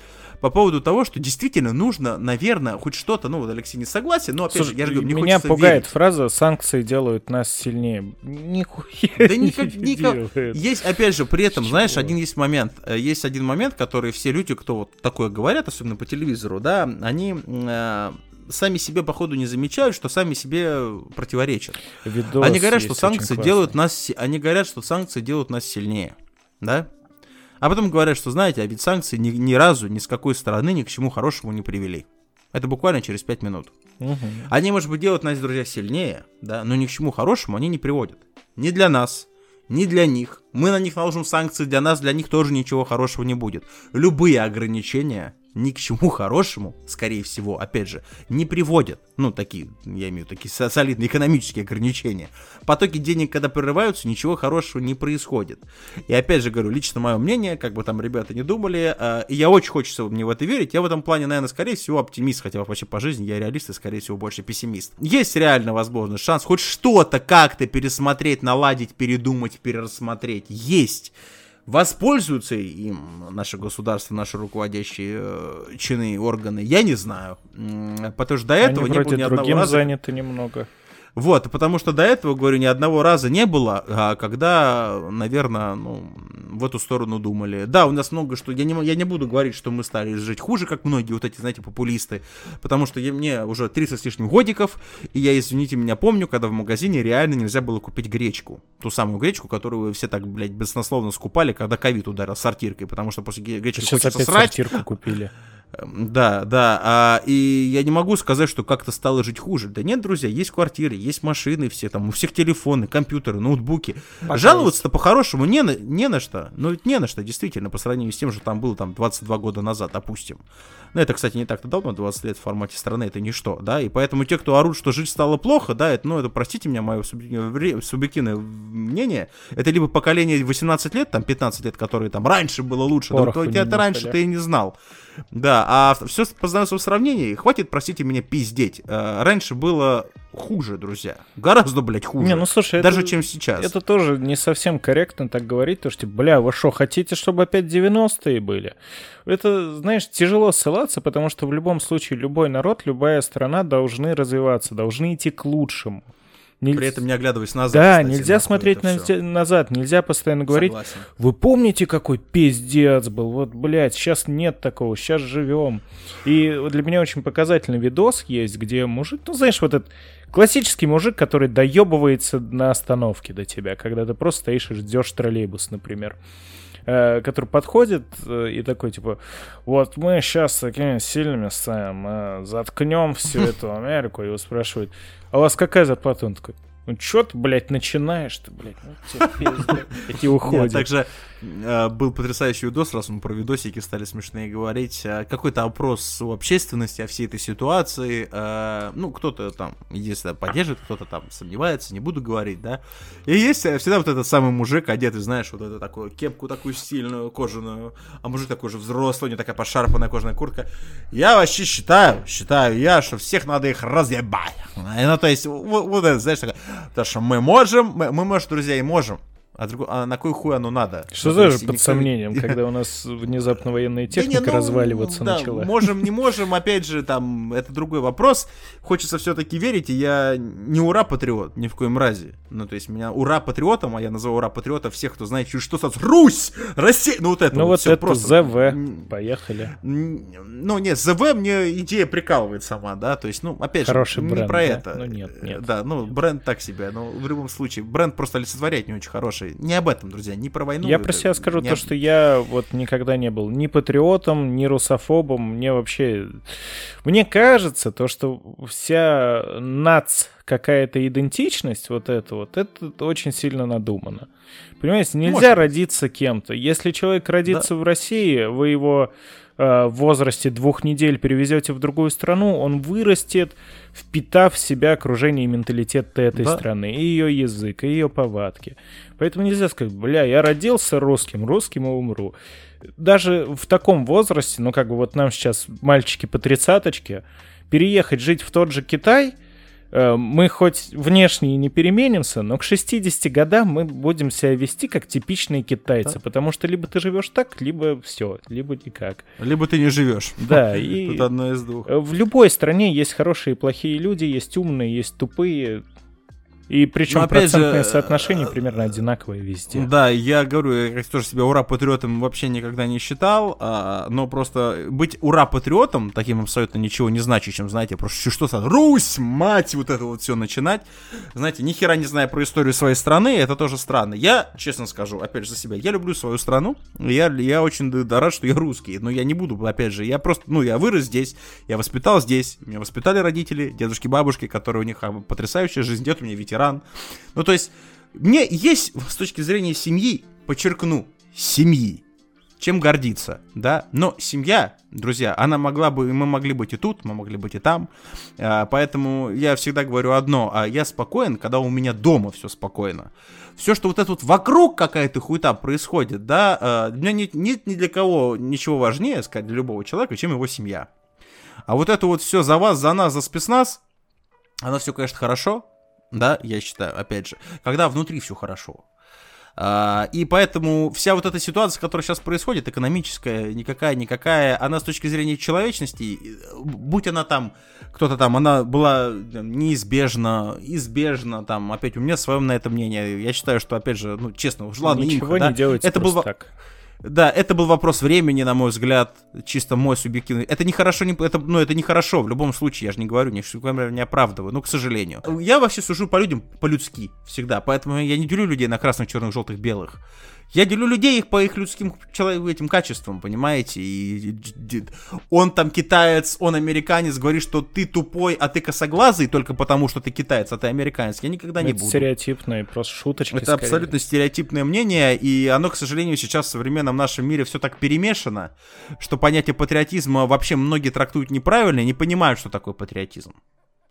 по поводу того, что действительно нужно, наверное, хоть что-то, ну вот Алексей не согласен, но опять Слушай, же, я же говорю, мне меня пугает верить. фраза «санкции делают нас сильнее». Нихуя Да никак, никак-. Есть, опять же, при этом, знаешь, Чего? один есть момент. э, Есть один момент, который все люди, кто вот такое говорят, особенно по телевизору, да, они э, сами себе, походу, не замечают, что сами себе противоречат. Видос они говорят, что санкции делают нас, они говорят, что санкции делают нас сильнее, да? А потом говорят, что, знаете, а ведь санкции ни, ни разу, ни с какой стороны ни к чему хорошему не привели. Это буквально через 5 минут. Мгм. Они, может быть, делают нас, друзья, сильнее, да, но ни к чему хорошему они не приводят. Ни для нас, ни для них. Мы на них наложим санкции, для нас, для них тоже ничего хорошего не будет. Любые ограничения ни к чему хорошему, скорее всего, опять же, не приводят. Ну, такие, я имею в виду, такие со- солидные экономические ограничения. Потоки денег, когда прерываются, ничего хорошего не происходит. И опять же говорю, лично мое мнение, как бы там ребята не думали, э, и я очень хочется мне в это верить. Я в этом плане, наверное, скорее всего оптимист, хотя вообще по жизни я реалист и, скорее всего, больше пессимист. Есть реально возможность, шанс хоть что-то как-то пересмотреть, наладить, передумать, перерассмотреть. Есть. Воспользуются им наше государство, наши руководящие э, чины и органы, я не знаю. Потому что до этого Они не было ни одного раза, заняты немного. Вот, потому что до этого, говорю, ни одного раза не было, а когда, наверное, ну, в эту сторону думали. Да, у нас много что... Я не, я не буду говорить, что мы стали жить хуже, как многие вот эти, знаете, популисты, потому что я, мне уже 30 с лишним годиков, и я, извините меня, помню, когда в магазине реально нельзя было купить гречку. Ту самую гречку, которую вы все так, блядь, бесснословно скупали, когда ковид ударил сортиркой, потому что после гречки Сейчас хочется опять срать. сортирку купили. Эм, Да, да, а, и я не могу сказать, что как-то стало жить хуже. Да нет, друзья, есть квартиры, есть машины все, там у всех телефоны, компьютеры, ноутбуки. Пока Жаловаться-то по-хорошему не на, не на что. Ну, не на что, действительно, по сравнению с тем, что там было там 22 года назад, допустим. Ну, это, кстати, не так-то давно, 20 лет в формате страны, это ничто, да, и поэтому те, кто орут, что жить стало плохо, да, это, ну, это, простите меня, мое субъективное мнение, это либо поколение 18 лет, там, 15 лет, которые там раньше было лучше, да, Пороху вот не это раньше ты и не знал. Да, а все познается в сравнении. Хватит, простите меня, пиздеть. Э, раньше было хуже, друзья. Гораздо, блядь, хуже. Не, ну слушай, Даже это, чем сейчас. Это тоже не совсем корректно так говорить, потому что, бля, вы что, хотите, чтобы опять 90-е были? Это, знаешь, тяжело ссылаться, потому что в любом случае любой народ, любая страна должны развиваться, должны идти к лучшему. Нель... При этом не оглядываясь назад. Да, кстати, нельзя смотреть на... назад, нельзя постоянно говорить. Согласен. Вы помните, какой пиздец был? Вот, блядь, сейчас нет такого, сейчас живем. И для меня очень показательный видос есть, где мужик, ну, знаешь, вот этот классический мужик, который доебывается на остановке до тебя, когда ты просто стоишь и ждешь троллейбус, например э, который подходит э, и такой, типа, вот мы сейчас такими сильными станем, э, заткнем всю эту Америку, и его спрашивают, а у вас какая зарплата? Он такой, ну чё ты, блядь, начинаешь ты, блядь, ну. Эти уходят. Также э, был потрясающий видос, раз мы про видосики стали смешные говорить, э, какой-то опрос у общественности о всей этой ситуации, э, ну, кто-то там, единственное, поддерживает, кто-то там сомневается, не буду говорить, да, и есть всегда вот этот самый мужик, одетый, знаешь, вот эту такую кепку такую стильную, кожаную, а мужик такой же взрослый, у него такая пошарпанная кожаная куртка, я вообще считаю, считаю я, что всех надо их разъебать, ну, то есть, вот, вот это, знаешь, такая, Потому что мы можем, мы, мы может, друзья, и можем. А, друг... а на кой хуй оно надо? Что за под никто... сомнением, когда у нас внезапно военная техника да не, ну, разваливаться да, начала? Можем, не можем, опять же, там, это другой вопрос. Хочется все-таки верить, и я не ура-патриот, ни в коем разе. Ну, то есть, меня ура-патриотом, а я называю ура-патриотов всех, кто знает, что статус. Русь! Россия! Ну, вот это Ну, вот, вот это просто... ЗВ. Поехали. Ну, нет, ЗВ мне идея прикалывает сама, да, то есть, ну, опять Хороший же, бренд, не про да? это. Ну, нет, нет. Да, ну, бренд так себе, но в любом случае, бренд просто олицетворяет не очень хороший. Не об этом, друзья, не про войну. Я про себя скажу то, что я вот никогда не был ни патриотом, ни русофобом, мне вообще... Мне кажется, то, что вся нац какая-то идентичность, вот это вот, это очень сильно надумано. Понимаете, нельзя Может. родиться кем-то. Если человек родится да. в России, вы его э, в возрасте двух недель перевезете в другую страну, он вырастет, впитав в себя окружение и менталитет этой да. страны, и ее язык, и ее повадки. Поэтому нельзя сказать, бля, я родился русским, русским и умру. Даже в таком возрасте, ну как бы вот нам сейчас мальчики по тридцаточке, переехать жить в тот же Китай – Э, мы хоть внешне и не переменимся, но к 60 годам мы будем себя вести как типичные китайцы, да. потому что либо ты живешь так, либо все, либо никак. Либо ты не живешь. Да, и Тут одно из двух. В любой стране есть хорошие и плохие люди, есть умные, есть тупые. И причем Но, процентное же, соотношение э, примерно одинаковое везде. Да, я говорю, я тоже себя ура-патриотом вообще никогда не считал, а, но просто быть ура-патриотом, таким абсолютно ничего не значащим, знаете, просто что то Русь, мать, вот это вот все начинать, знаете, ни хера не зная про историю своей страны, это тоже странно. Я, честно скажу, опять же за себя, я люблю свою страну, я, я очень рад, что я русский, но я не буду, опять же, я просто, ну, я вырос здесь, я воспитал здесь, меня воспитали родители, дедушки, бабушки, которые у них а, потрясающая жизнь, дед у меня ветеран, ветеран. Ну, то есть, мне есть с точки зрения семьи, подчеркну, семьи, чем гордиться, да, но семья, друзья, она могла бы, мы могли быть и тут, мы могли быть и там, а, поэтому я всегда говорю одно, а я спокоен, когда у меня дома все спокойно. Все, что вот это вот вокруг какая-то хуета происходит, да, а, для меня нет, нет ни для кого ничего важнее, сказать, для любого человека, чем его семья. А вот это вот все за вас, за нас, за спецназ, оно все, конечно, хорошо, да, я считаю, опять же, когда внутри все хорошо. А, и поэтому вся вот эта ситуация, которая сейчас происходит, экономическая, никакая-никакая, она с точки зрения человечности, будь она там, кто-то там, она была неизбежна, избежна, там, опять у меня свое на это мнение, я считаю, что, опять же, ну, честно, уж ладно, Ничего имха, не да, делается это просто был... так. Да, это был вопрос времени, на мой взгляд, чисто мой субъективный. Это не хорошо, не, это, ну, это не хорошо, в любом случае, я же не говорю, ни, не оправдываю, ну, к сожалению. Я вообще сужу по людям по-людски всегда, поэтому я не делю людей на красных, черных, желтых, белых. Я делю людей их по их людским этим качествам, понимаете? И он там китаец, он американец, говорит, что ты тупой, а ты косоглазый только потому, что ты китаец, а ты американец. Я никогда не Это буду. стереотипное, просто шуточки. Это скорее. абсолютно стереотипное мнение, и оно, к сожалению, сейчас в современном нашем мире все так перемешано, что понятие патриотизма вообще многие трактуют неправильно и не понимают, что такое патриотизм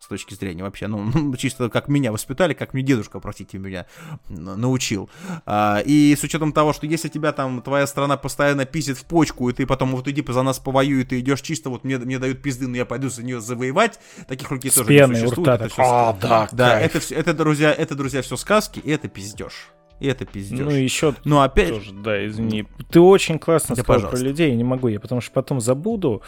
с точки зрения вообще, ну, чисто как меня воспитали, как мне дедушка, простите меня, научил. А, и с учетом того, что если тебя там твоя страна постоянно пиздит в почку, и ты потом вот иди за нас повоюй, и ты идешь чисто вот мне, мне дают пизды, но я пойду за нее завоевать, таких людей С тоже не существует. это всё «А, да, да, кайф». это, это, друзья, это, друзья, все сказки, и это пиздеж. И это пиздеж. Ну, еще Но опять тоже, да, извини. Ты очень классно Да, сказал пожалуйста. про людей, я не могу, я потому что потом забуду.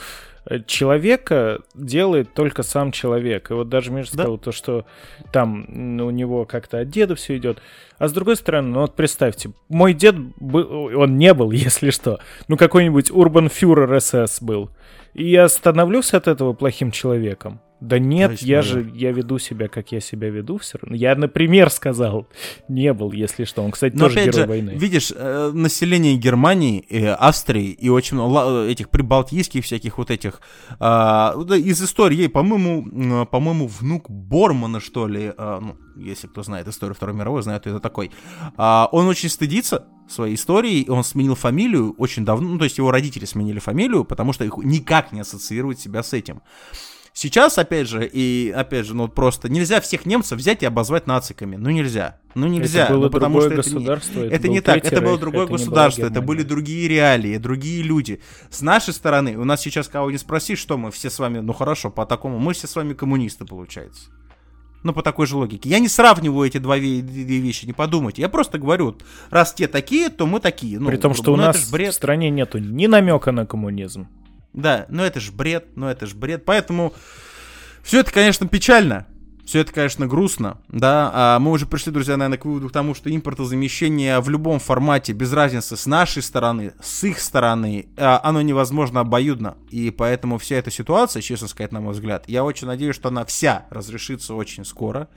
Э, Человека делает только сам человек. И вот даже Миша Да. сказал то, что там м, у него как-то от деда все идет. А с другой стороны, ну вот представьте, мой дед, был, он не был, если что, ну какой-нибудь Урбан Фюрер СС был. И я становлюсь от этого плохим человеком. Да нет, есть, я же, я веду себя, как я себя веду все равно. Я, например, сказал, не был, если что. Он, кстати, Но тоже опять герой же, войны. видишь, э, население Германии, э, Австрии и очень много ла- этих прибалтийских всяких вот этих а, из истории, по-моему, по-моему, внук Бормана, что ли, а, ну, если кто знает историю Второй мировой, знает, кто это такой. А, он очень стыдится своей истории, он сменил фамилию очень давно, ну, то есть его родители сменили фамилию, потому что их никак не ассоциирует себя с этим. Сейчас, опять же, и опять же, ну просто нельзя всех немцев взять и обозвать нациками. Ну нельзя. Ну нельзя. Это было ну, потому что это не- государство. это, не так, Третий это было другое это государство, это были другие реалии, другие люди. С нашей стороны, у нас сейчас кого не спроси, что мы все с вами, ну хорошо, по такому, мы все с вами коммунисты, получается. Ну, по такой же логике. Я не сравниваю эти два ве- две вещи, не подумайте. Я просто говорю, раз те такие, то мы такие. Ну, При том, что у ну, это нас бред. в стране нету ни намека на коммунизм. Да, но это ж бред, но это ж бред. Поэтому все это, конечно, печально. Все это, конечно, грустно, да. А мы уже пришли, друзья, наверное, к выводу к тому, что импортозамещение в любом формате, без разницы с нашей стороны, с их стороны, а, оно невозможно обоюдно. И поэтому вся эта ситуация, честно сказать, на мой взгляд, я очень надеюсь, что она вся разрешится очень скоро.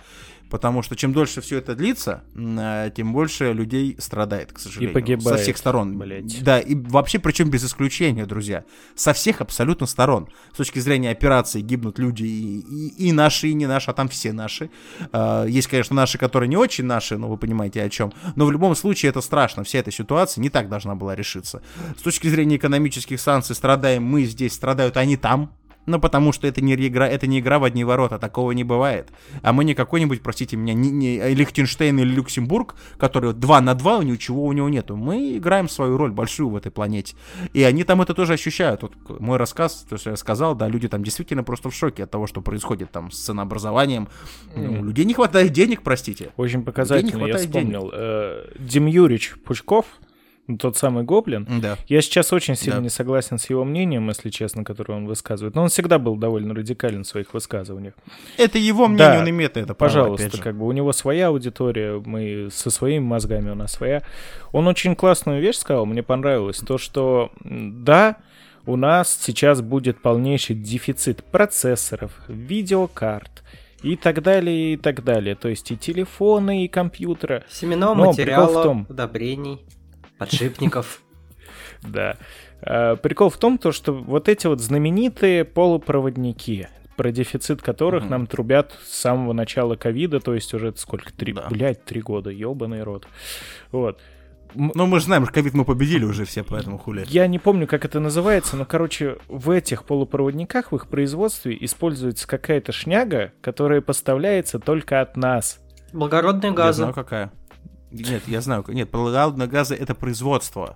Потому что чем дольше все это длится, а, тем больше людей страдает, к сожалению. погибает, Со всех сторон. блядь. Да, и вообще, причем без исключения, друзья. Со всех абсолютно сторон. С точки зрения операции гибнут люди и, и- и наши, и не наши, а там все наши. А, Есть, конечно, наши, которые не очень наши, но вы понимаете о чем. Но в любом случае это страшно. Вся эта ситуация не так должна была решиться. С точки зрения экономических санкций страдаем мы здесь, страдают они там. Ну, потому что это не игра, это не игра в одни ворота, такого не бывает. А мы не какой-нибудь, простите меня, не, не Лихтенштейн или Люксембург, который 2 на 2, ничего у него нету. Мы играем свою роль большую в этой планете. И они там это тоже ощущают. Вот мой рассказ, то, что я сказал, да, люди там действительно просто в шоке от того, что происходит там с ценообразованием. Ну, у людей не хватает денег, простите. Очень показательно, я вспомнил. Э, Дим Юрич Пучков, ну, тот самый Гоблин. Да. Я сейчас очень сильно Да. не согласен с его мнением, если честно, которое он высказывает. Но он всегда был довольно радикален в своих высказываниях. Это его мнение, Да, он имеет это право, Пожалуйста, как бы у него своя аудитория, мы со своими мозгами, у нас своя. Он очень классную вещь сказал, мне понравилось. То, что да, у нас сейчас будет полнейший дефицит процессоров, видеокарт и так далее, и так далее. То есть и телефоны, и компьютеры. Семенного Но прикол в материала, том- удобрений, подшипников. Да. А, Прикол в том, то, что вот эти вот знаменитые полупроводники, про дефицит которых нам трубят с самого начала ковида, то есть уже сколько? Три, Да. блядь, три года, ебаный рот. Вот. М- Ну, мы же знаем, что ковид мы победили уже все, поэтому хули. Я не помню, как это называется, но, короче, в этих полупроводниках, в их производстве используется какая-то шняга, которая поставляется только от нас. Благородные Я газы. знаю, какая. Нет, я знаю. Нет, природные газы это производство.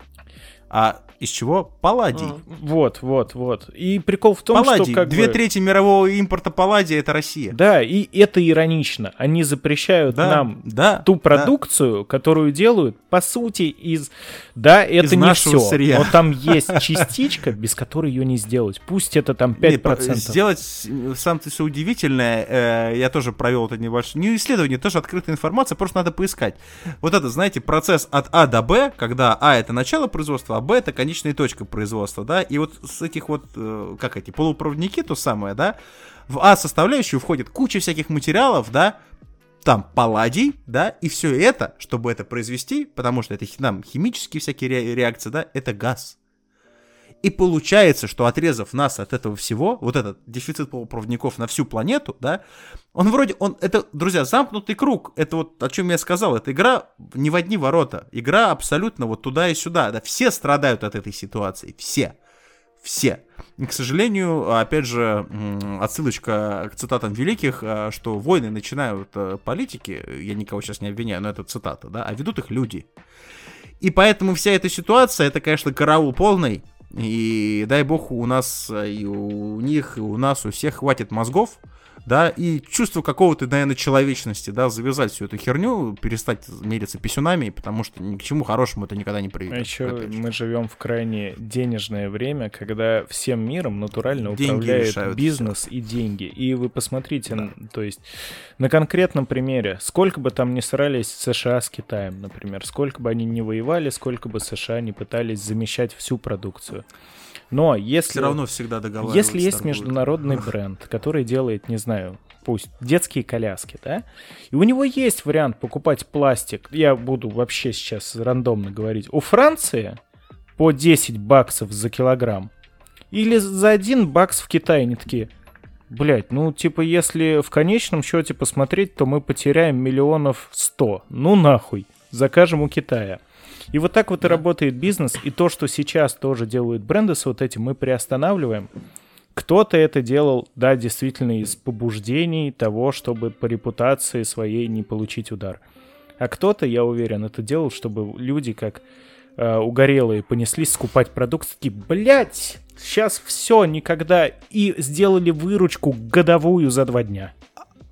А из чего? Палладий. Мгм. Вот, вот, вот. И прикол в том, Палладий. что как Две бы- трети мирового импорта палладия это Россия. Да, и это иронично. Они запрещают Да, нам да, ту да. продукцию, которую делают, по сути, из... Да, это Из не все, сырья. но там есть частичка, без которой ее не сделать. Пусть это там 5%. Нет, по- сделать сам ты все удивительное, э, я тоже провел это небольшое, не исследование, тоже открытая информация, просто надо поискать. Вот это, знаете, процесс от А до Б, когда А это начало производства, а Б это конечная точка производства, да, и вот с этих вот, э, как эти, полупроводники, то самое, да, в А составляющую входит куча всяких материалов, да, там палладий, да, и все это, чтобы это произвести, потому что это нам химические всякие ре- реакции, да, это газ. И получается, что отрезав нас от этого всего, вот этот дефицит полупроводников на всю планету, да, он вроде, он, это, друзья, замкнутый круг, это вот о чем я сказал, это игра не в одни ворота, игра абсолютно вот туда и сюда, да, все страдают от этой ситуации, все. все. И, к сожалению, опять же, отсылочка к цитатам великих, а, что войны начинают э, политики, я никого сейчас не обвиняю, но это цитата, да, а ведут их люди. И поэтому вся эта ситуация, это, конечно, караул полный, и дай бог у нас, э, и у них, и у нас, у всех хватит мозгов, да, и чувство какого-то, наверное, человечности, да, завязать всю эту херню, перестать мериться писюнами, потому что ни к чему хорошему это никогда не А приведет. еще опять же. мы живем в крайне денежное время, когда всем миром натурально Деньги управляет бизнес и деньги. И вы посмотрите, н- то есть на конкретном примере, сколько бы там ни срались США с Китаем, например, сколько бы они ни воевали, сколько бы США не пытались замещать всю продукцию. Но если... Все равно всегда договариваются. Если есть торгуют. международный бренд, который делает, не знаю, пусть детские коляски, да, и у него есть вариант покупать пластик, я буду вообще сейчас рандомно говорить, у Франции по 10 баксов за килограмм, или за 1 бакс в Китае, они такие, блять, ну, типа, если в конечном счете посмотреть, то мы потеряем миллионов 100, ну нахуй, закажем у Китая. И вот так вот и работает бизнес, и то, что сейчас тоже делают бренды с вот этим, мы приостанавливаем. Кто-то это делал, да, действительно, из побуждений того, чтобы по репутации своей не получить удар. А кто-то, я уверен, это делал, чтобы люди, как э, угорелые, понеслись скупать продукт, такие, блядь, сейчас все, никогда, и сделали выручку годовую за два дня.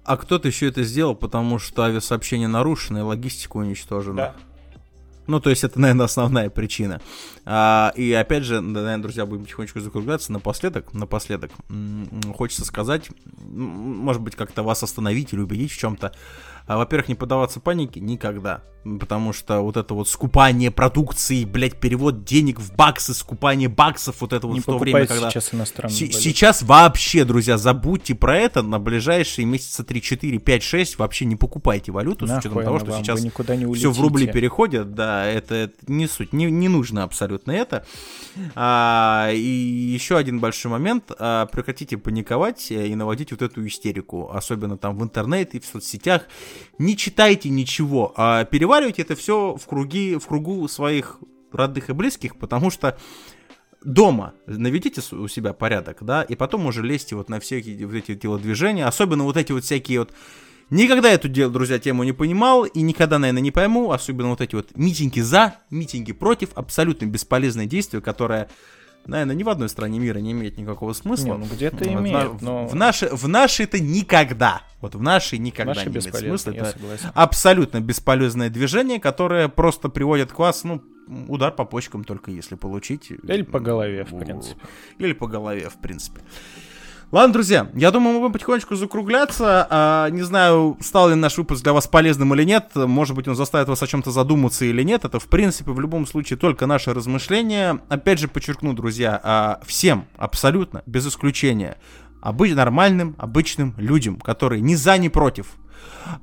А кто-то еще это сделал, потому что авиасообщение нарушено и логистика уничтожена. Ну, то есть это, наверное, основная причина. А, и опять же, наверное, друзья, будем потихонечку закругляться. Напоследок, напоследок, хочется сказать, может быть, как-то вас остановить или убедить в чем-то. А, во-первых, не поддаваться панике никогда. Потому что вот это вот скупание продукции, блядь, перевод денег в баксы, скупание баксов, вот это вот не в то время, когда... сейчас иностранные. Сейчас вообще, друзья, забудьте про это на ближайшие месяца 3, 4, 5, 6. Вообще не покупайте валюту, с учетом Нахуй того, что вам, сейчас никуда не все в рубли переходят. Да, это, это не суть, не, не нужно абсолютно это. А, и еще один большой момент. а, прекратите паниковать э, и наводить вот эту истерику. Особенно там в интернете, в соцсетях. Не читайте ничего. а переваривайте это все в, круги, в кругу своих родных и близких, потому что дома наведите у себя порядок, да, и потом уже лезьте вот на все эти, вот эти телодвижения, особенно вот эти вот всякие вот... Никогда эту, друзья, тему не понимал и никогда, наверное, не пойму, особенно вот эти вот митинги за, митинги против, абсолютно бесполезное действие, которое, наверное, ни в одной стране мира не имеет никакого смысла. Не, ну где-то Вот в имеет, на- но- В, наши, в наши это никогда, вот в нашей никогда Наши не имеет смысла. Это согласен. абсолютно бесполезное движение, которое просто приводит к вас, ну, удар по почкам только если получить. Или по голове, в принципе. Или по голове, в принципе. Ладно, друзья, я думаю, мы будем потихонечку закругляться. А, не знаю, стал ли наш выпуск для вас полезным или нет. Может быть, он заставит вас о чем-то задуматься или нет. Это, в принципе, в любом случае только наше размышление. Опять же, подчеркну, друзья, а, всем, абсолютно, без исключения, обы- нормальным, обычным людям, которые ни за, ни против,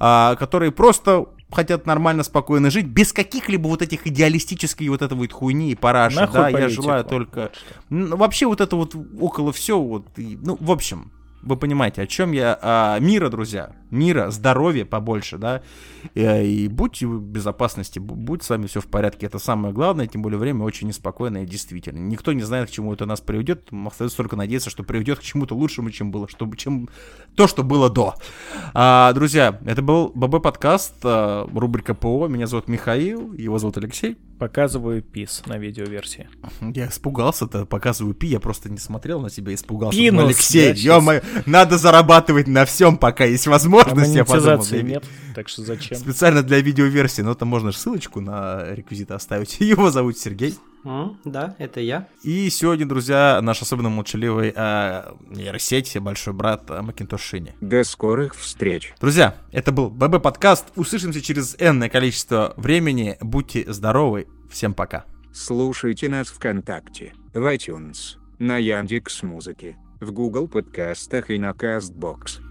а, которые просто хотят нормально, спокойно жить, без каких-либо вот этих идеалистических вот этого вот хуйни и параши, Нахуй да, я политику. желаю только... Н- Вообще вот это вот около все, вот, и, ну, в общем, вы понимаете, о чем я. А, мира, друзья, мира, здоровья побольше, да, и, и будьте в безопасности, бу- будь с вами все в порядке, это самое главное, тем более время очень неспокойное, действительно. Никто не знает, к чему это нас приведет, остается только надеяться, что приведет к чему-то лучшему, чем было, чтобы, чем то, что было до. А, друзья, это был ББ подкаст, а, рубрика ПО, меня зовут Михаил, его зовут Алексей. Показываю пис на видеоверсии. Я испугался-то, показываю пи, я просто не смотрел на тебя, испугался. Пинус, Алексей, да, ё-моё, надо зарабатывать на всем, пока есть возможность, я подумал. Нет, так что зачем? Специально для видеоверсии, но там можно же ссылочку на реквизиты оставить. Его зовут Сергей. М, Да, это я. И сегодня, друзья, наш особенно молчаливый э, нейросеть, большой брат э, Макинтош Шини. До скорых встреч. Друзья, это был ББ подкаст. Услышимся через энное количество времени. Будьте здоровы. Всем пока. Слушайте нас ВКонтакте, в iTunes, на Яндекс Музыке, в Google подкастах и на Castbox.